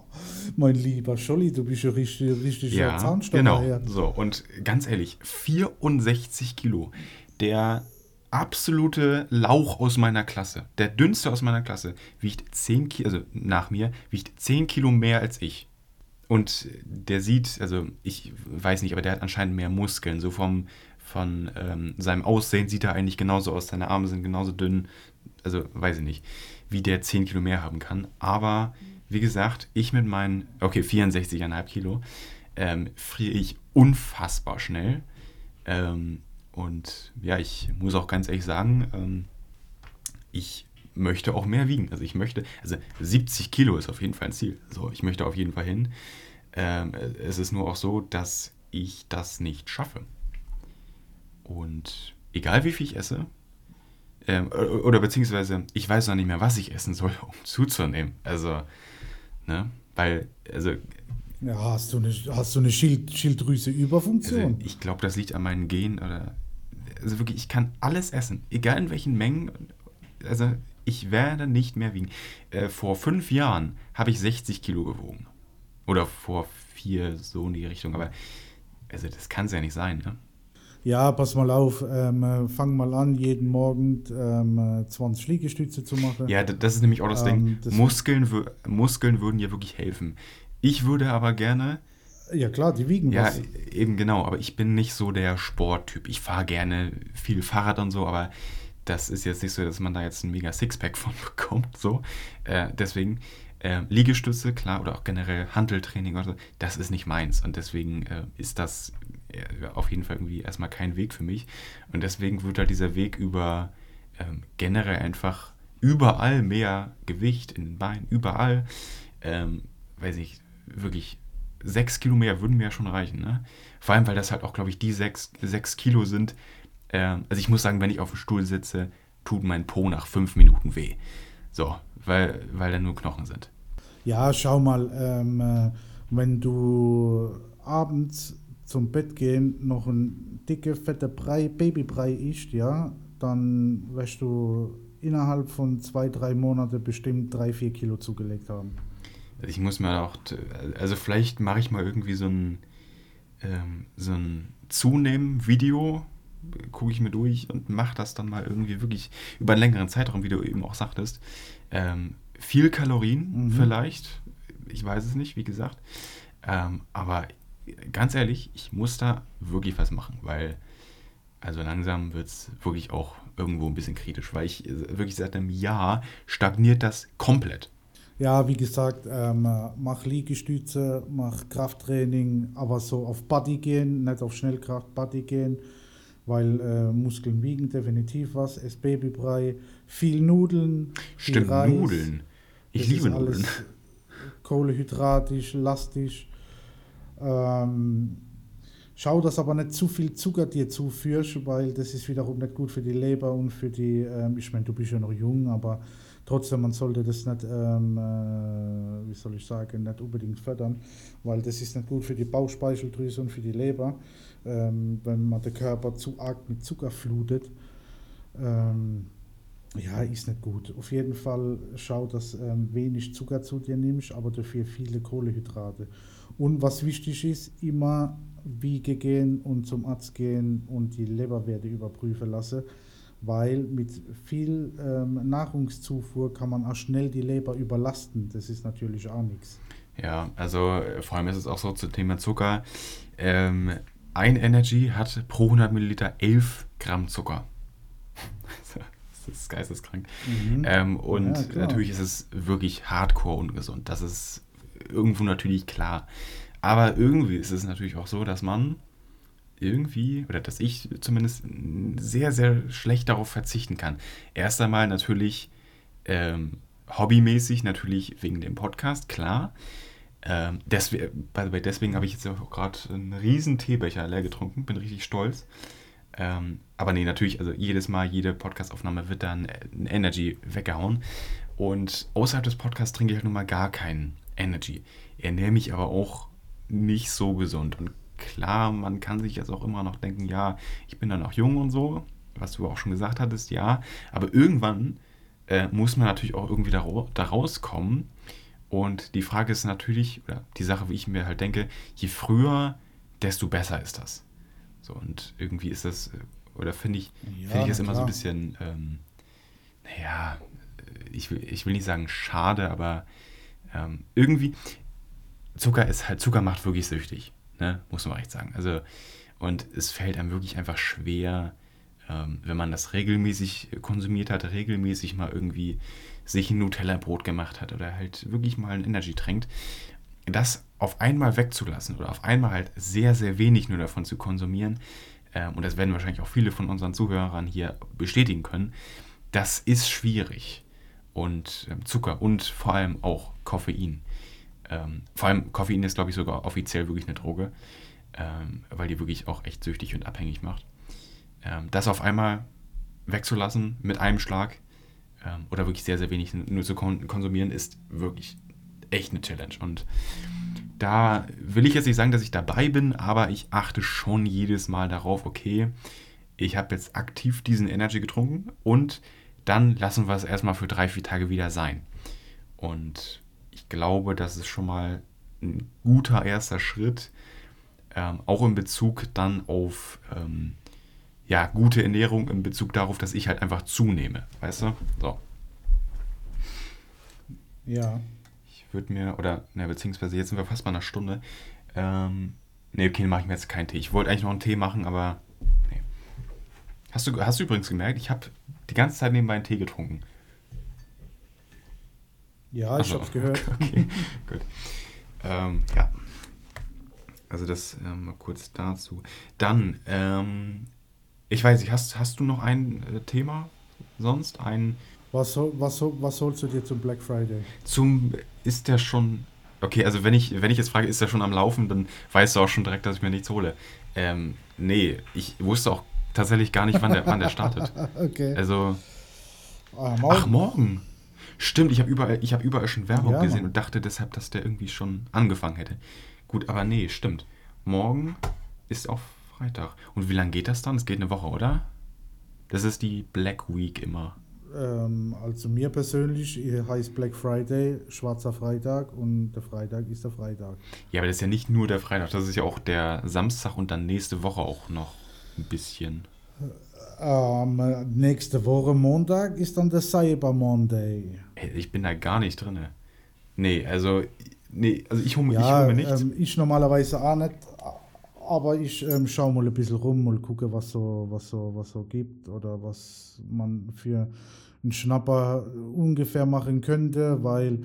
Speaker 1: mein lieber Scholli, du bist ja richtig, richtig
Speaker 2: Ja,
Speaker 1: Zahnstocher
Speaker 2: genau.
Speaker 1: her.
Speaker 2: So, und ganz ehrlich, 64 Kilo. Der absolute Lauch aus meiner Klasse, der dünnste aus meiner Klasse, wiegt 10 Kilo, also nach mir, wiegt 10 Kilo mehr als ich. Und der sieht, also ich weiß nicht, aber der hat anscheinend mehr Muskeln. So vom, von ähm, seinem Aussehen sieht er eigentlich genauso aus. Seine Arme sind genauso dünn. Also weiß ich nicht, wie der 10 Kilo mehr haben kann. Aber wie gesagt, ich mit meinen, okay, 64,5 Kilo, ähm, friere ich unfassbar schnell. Ähm, und ja, ich muss auch ganz ehrlich sagen, ähm, ich möchte auch mehr wiegen. Also ich möchte, also 70 Kilo ist auf jeden Fall ein Ziel. So, ich möchte auf jeden Fall hin. Ähm, es ist nur auch so, dass ich das nicht schaffe. Und egal wie viel ich esse, ähm, oder, oder beziehungsweise ich weiß noch nicht mehr, was ich essen soll, um zuzunehmen. Also, ne, weil, also,
Speaker 1: Ja, hast du eine, hast du eine Schild,
Speaker 2: also
Speaker 1: Schilddrüse-Überfunktion?
Speaker 2: ich glaube, das liegt an meinen Genen oder, also wirklich, ich kann alles essen, egal in welchen Mengen. Also, ich werde nicht mehr wiegen. Äh, vor fünf Jahren habe ich 60 Kilo gewogen. Oder vor vier, so in die Richtung. Aber, also, das kann es ja nicht sein, ne?
Speaker 1: Ja, pass mal auf, ähm, äh, fang mal an, jeden Morgen ähm, äh, 20 Liegestütze zu machen.
Speaker 2: Ja, das ist nämlich auch das
Speaker 1: Ähm,
Speaker 2: Ding.
Speaker 1: das-
Speaker 2: Muskeln, Muskeln würden ja wirklich helfen. Ich würde aber gerne,
Speaker 1: Ja, klar, die wiegen
Speaker 2: ja,
Speaker 1: was.
Speaker 2: eben genau, aber ich bin nicht so der Sporttyp. Ich fahre gerne viel Fahrrad und so, aber das ist jetzt nicht so, dass man da jetzt ein mega Sixpack von bekommt, so. Äh, deswegen, Äh, Liegestütze, klar, oder auch generell Handeltraining oder so, das ist nicht meins. Und deswegen äh, ist das äh, auf jeden Fall irgendwie erstmal kein Weg für mich. Und deswegen wird halt dieser Weg über ähm, generell einfach überall mehr Gewicht in den Beinen, überall, ähm, weiß ich, wirklich sechs Kilo mehr würden mir ja schon reichen. Ne? Vor allem, weil das halt auch, glaube ich, die sechs, sechs Kilo sind. Ähm, also ich muss sagen, wenn ich auf dem Stuhl sitze, tut mein Po nach fünf Minuten weh. So, weil, weil da nur Knochen sind.
Speaker 1: Ja, schau mal, ähm, äh, wenn du abends zum Bett gehen noch ein dicke, fette Brei, Babybrei isst, ja, dann wirst du innerhalb von zwei, drei Monaten bestimmt drei, vier Kilo zugelegt haben.
Speaker 2: Also ich muss mir auch, also vielleicht mache ich mal irgendwie so ein, ähm, so ein Zunehmen-Video, gucke ich mir durch und mache das dann mal irgendwie wirklich über einen längeren Zeitraum, wie du eben auch sagtest. Ähm, viel Kalorien mhm. vielleicht, ich weiß es nicht, wie gesagt. Ähm, aber ganz ehrlich, ich muss da wirklich was machen, weil also langsam wird es wirklich auch irgendwo ein bisschen kritisch, weil ich wirklich seit einem Jahr stagniert das komplett.
Speaker 1: Ja, wie gesagt, ähm, mach Liegestütze, mach Krafttraining, aber so auf Body gehen, nicht auf Schnellkraft, Body gehen, weil äh, Muskeln wiegen definitiv was. Ess Babybrei, viel Nudeln.
Speaker 2: Stimmt, viel Reis. Nudeln. Ich liebe Nudeln.
Speaker 1: Kohlehydratisch, lastig. Ähm, schau, dass aber nicht zu viel Zucker dir zuführst, weil das ist wiederum nicht gut für die Leber und für die, ähm, ich meine, du bist ja noch jung, aber Trotzdem, man sollte das nicht, ähm, äh, wie soll ich sagen, nicht unbedingt fördern, weil das ist nicht gut für die Bauchspeicheldrüse und für die Leber, ähm, wenn man den Körper zu arg mit Zucker flutet. Ähm, ja, ist nicht gut. Auf jeden Fall schau, dass ähm, wenig Zucker zu dir nimmst, aber dafür viele Kohlehydrate. Und was wichtig ist, immer Wiege gehen und zum Arzt gehen und die Leberwerte überprüfen lassen weil mit viel ähm, Nahrungszufuhr kann man auch schnell die Leber überlasten. Das ist natürlich auch nichts.
Speaker 2: Ja, also äh, vor allem ist es auch so zum Thema Zucker. Ähm, ein Energy hat pro 100 Milliliter 11 Gramm Zucker. das ist geisteskrank. Mhm. Ähm, und ja, natürlich ist es wirklich hardcore ungesund. Das ist irgendwo natürlich klar. Aber irgendwie ist es natürlich auch so, dass man irgendwie, oder dass ich zumindest sehr, sehr schlecht darauf verzichten kann. Erst einmal natürlich ähm, hobbymäßig, natürlich wegen dem Podcast, klar. Ähm, deswegen, deswegen habe ich jetzt auch gerade einen riesen Teebecher leer getrunken, bin richtig stolz. Ähm, aber nee, natürlich, also jedes Mal, jede Podcastaufnahme wird dann ein Energy weggehauen. Und außerhalb des Podcasts trinke ich halt nun mal gar keinen Energy. Ernähre mich aber auch nicht so gesund. Und klar, man kann sich jetzt auch immer noch denken, ja, ich bin dann noch jung und so, was du auch schon gesagt hattest, ja. Aber irgendwann äh, muss man natürlich auch irgendwie da, da rauskommen. Und die Frage ist natürlich, oder die Sache, wie ich mir halt denke, je früher, desto besser ist das. So, und irgendwie ist das, äh, oder finde ich, ja, finde ich das immer so ein bisschen, ähm, naja, ich will, ich will nicht sagen schade, aber ähm, irgendwie, Zucker ist halt, Zucker macht wirklich süchtig ne? muss man echt sagen. Also, und es fällt einem wirklich einfach schwer, ähm, wenn man das regelmäßig konsumiert hat, regelmäßig mal irgendwie sich ein Nutella-Brot gemacht hat oder halt wirklich mal ein Energy tränkt, das auf einmal wegzulassen oder auf einmal halt sehr, sehr wenig nur davon zu konsumieren, ähm, und das werden wahrscheinlich auch viele von unseren Zuhörern hier bestätigen können, das ist schwierig. Und ähm, Zucker und vor allem auch Koffein ähm, vor allem Koffein ist, glaube ich, sogar offiziell wirklich eine Droge, ähm, weil die wirklich auch echt süchtig und abhängig macht. Ähm, das auf einmal wegzulassen mit einem Schlag ähm, oder wirklich sehr, sehr wenig nur zu kon konsumieren, ist wirklich echt eine Challenge. Und da will ich jetzt nicht sagen, dass ich dabei bin, aber ich achte schon jedes Mal darauf, okay, ich habe jetzt aktiv diesen Energy getrunken und dann lassen wir es erstmal für drei, vier Tage wieder sein. Und ich glaube, das ist schon mal ein guter erster Schritt, ähm, auch in Bezug dann auf ähm, ja, gute Ernährung, in Bezug darauf, dass ich halt einfach zunehme, weißt du? So.
Speaker 1: Ja.
Speaker 2: Ich würde mir, oder, ne, beziehungsweise jetzt sind wir fast bei einer Stunde. Ähm, ne, okay, dann mache ich mir jetzt keinen Tee. Ich wollte eigentlich noch einen Tee machen, aber nee. Hast du, hast du übrigens gemerkt, ich habe die ganze Zeit nebenbei einen Tee getrunken.
Speaker 1: Ja, ich
Speaker 2: Ach so,
Speaker 1: hab's gehört.
Speaker 2: Okay, gut. Ähm, ja. Also das ähm, mal kurz dazu. Dann, ähm, ich weiß nicht, hast, hast du noch ein äh, Thema sonst? Ein
Speaker 1: Was, was, was holst du dir zum Black Friday?
Speaker 2: zum, ist der schon, okay, also wenn ich, wenn ich jetzt frage, ist der schon am Laufen, dann weißt du auch schon direkt, dass ich mir nichts hole. Ähm, nee, ich wusste auch tatsächlich gar nicht, wann der, wann der startet.
Speaker 1: Okay.
Speaker 2: Also,
Speaker 1: Ah,
Speaker 2: ach, morgen. Stimmt, ich habe überall, ich hab überall schon Werbung
Speaker 1: Ja,
Speaker 2: gesehen
Speaker 1: Mann.
Speaker 2: und dachte deshalb, dass der irgendwie schon angefangen hätte. Gut, aber nee, stimmt. Morgen ist auch Freitag. Und wie lange geht das dann? Es geht eine Woche, oder? Das ist die Black Week immer.
Speaker 1: Ähm, also mir persönlich heißt Black Friday schwarzer Freitag und der Freitag ist der Freitag.
Speaker 2: Ja, aber das ist ja nicht nur der Freitag, das ist ja auch der Samstag und dann nächste Woche auch noch ein bisschen.
Speaker 1: Ähm, äh, nächste Woche Montag ist dann der Cyber Monday.
Speaker 2: Ich bin da gar nicht drin. Nee, also, nee, also ich hole ich
Speaker 1: Ja,
Speaker 2: hol mir nichts.
Speaker 1: ähm, ich normalerweise auch nicht, aber ich ähm, schaue mal ein bisschen rum, mal gucke, was so, was so, was so gibt oder was man für einen Schnapper ungefähr machen könnte, weil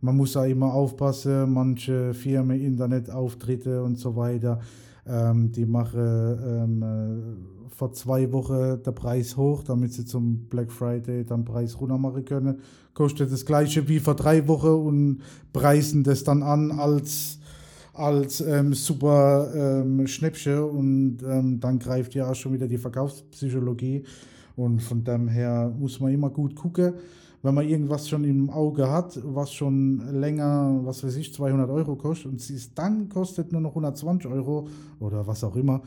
Speaker 1: man muss ja immer aufpassen, manche Firmen, Internetauftritte und so weiter, ähm, die machen ähm, äh, vor zwei Wochen der Preis hoch, damit sie zum Black Friday dann Preis runter machen können. Kostet das gleiche wie vor drei Wochen und preisen das dann an als, als ähm, super ähm, Schnäppchen und ähm, dann greift ja auch schon wieder die Verkaufspsychologie. Und von dem her muss man immer gut gucken, wenn man irgendwas schon im Auge hat, was schon länger, was weiß ich, 200 Euro kostet und es dann kostet nur noch 120 Euro oder was auch immer,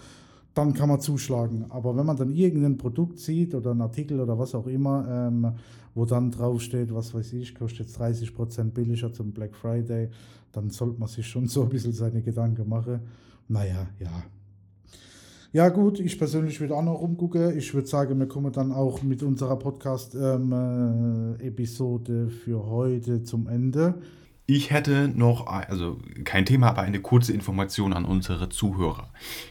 Speaker 1: dann kann man zuschlagen. Aber wenn man dann irgendein Produkt sieht oder einen Artikel oder was auch immer, ähm, wo dann draufsteht, was weiß ich, kostet jetzt 30% billiger zum Black Friday, dann sollte man sich schon so ein bisschen seine Gedanken machen. Naja, ja. Ja gut, ich persönlich würde auch noch rumgucken. Ich würde sagen, wir kommen dann auch mit unserer Podcast-Episode für heute zum Ende.
Speaker 2: Ich hätte noch, also kein Thema, aber eine kurze Information an unsere Zuhörer.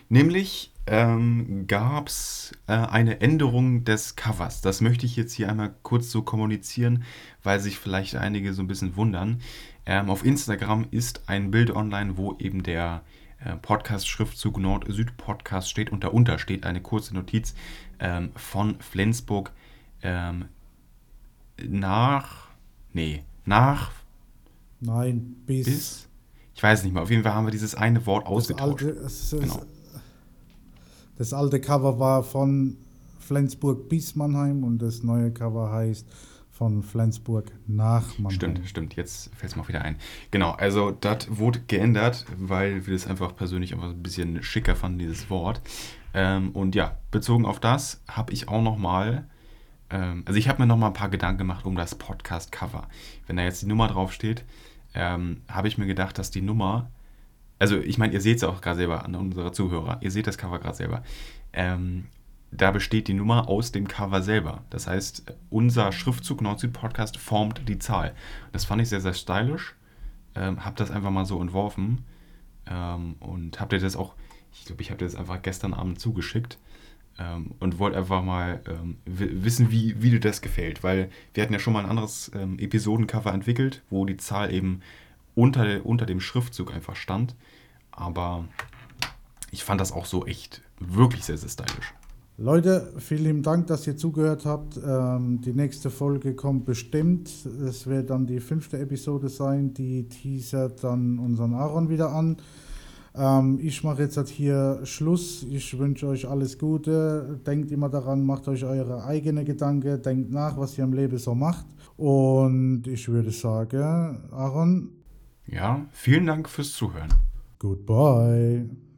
Speaker 2: Nämlich ähm, gab es äh, eine Änderung des Covers. Das möchte ich jetzt hier einmal kurz so kommunizieren, weil sich vielleicht einige so ein bisschen wundern. Ähm, auf Instagram ist ein Bild online, wo eben der äh, Podcast-Schriftzug Nord-Süd-Podcast steht und darunter steht eine kurze Notiz ähm, von Flensburg ähm, nach, nee, nach
Speaker 1: Nein, bis,
Speaker 2: bis, ich weiß nicht mehr, auf jeden Fall haben wir dieses eine Wort ausgetauscht.
Speaker 1: alte, es, es,
Speaker 2: Genau.
Speaker 1: Das alte Cover war von Flensburg bis Mannheim und das neue Cover heißt von Flensburg nach Mannheim.
Speaker 2: Stimmt, stimmt, jetzt fällt es mir auch wieder ein. Genau, also das wurde geändert, weil wir das einfach persönlich einfach ein bisschen schicker fanden, dieses Wort. Ähm, und ja, bezogen auf das habe ich auch nochmal, ähm, also ich habe mir nochmal ein paar Gedanken gemacht um das Podcast-Cover. Wenn da jetzt die Nummer draufsteht, ähm, habe ich mir gedacht, dass die Nummer, also ich meine, ihr seht es auch gerade selber an unsere Zuhörer, ihr seht das Cover gerade selber. Ähm, da besteht die Nummer aus dem Cover selber. Das heißt, unser Schriftzug Nord-Süd-Podcast formt die Zahl. Das fand ich sehr, sehr stylisch. Ähm, hab das einfach mal so entworfen. Ähm, und habt ihr das auch, ich glaube, ich habe dir das einfach gestern Abend zugeschickt. Ähm, und wollte einfach mal ähm, wi- wissen, wie, wie dir das gefällt. Weil wir hatten ja schon mal ein anderes ähm, Episodencover entwickelt, wo die Zahl eben unter, unter dem Schriftzug einfach stand. Aber ich fand das auch so echt wirklich sehr, sehr stylisch.
Speaker 1: Leute, vielen lieben Dank, dass ihr zugehört habt. Ähm, die nächste Folge kommt bestimmt. Es wird dann die fünfte Episode sein. Die teasert dann unseren Aaron wieder an. Ähm, ich mache jetzt halt hier Schluss. Ich wünsche euch alles Gute. Denkt immer daran, macht euch eure eigene Gedanken. Denkt nach, was ihr im Leben so macht. Und ich würde sagen, Aaron,
Speaker 2: Ja, vielen Dank fürs Zuhören.
Speaker 1: goodbye.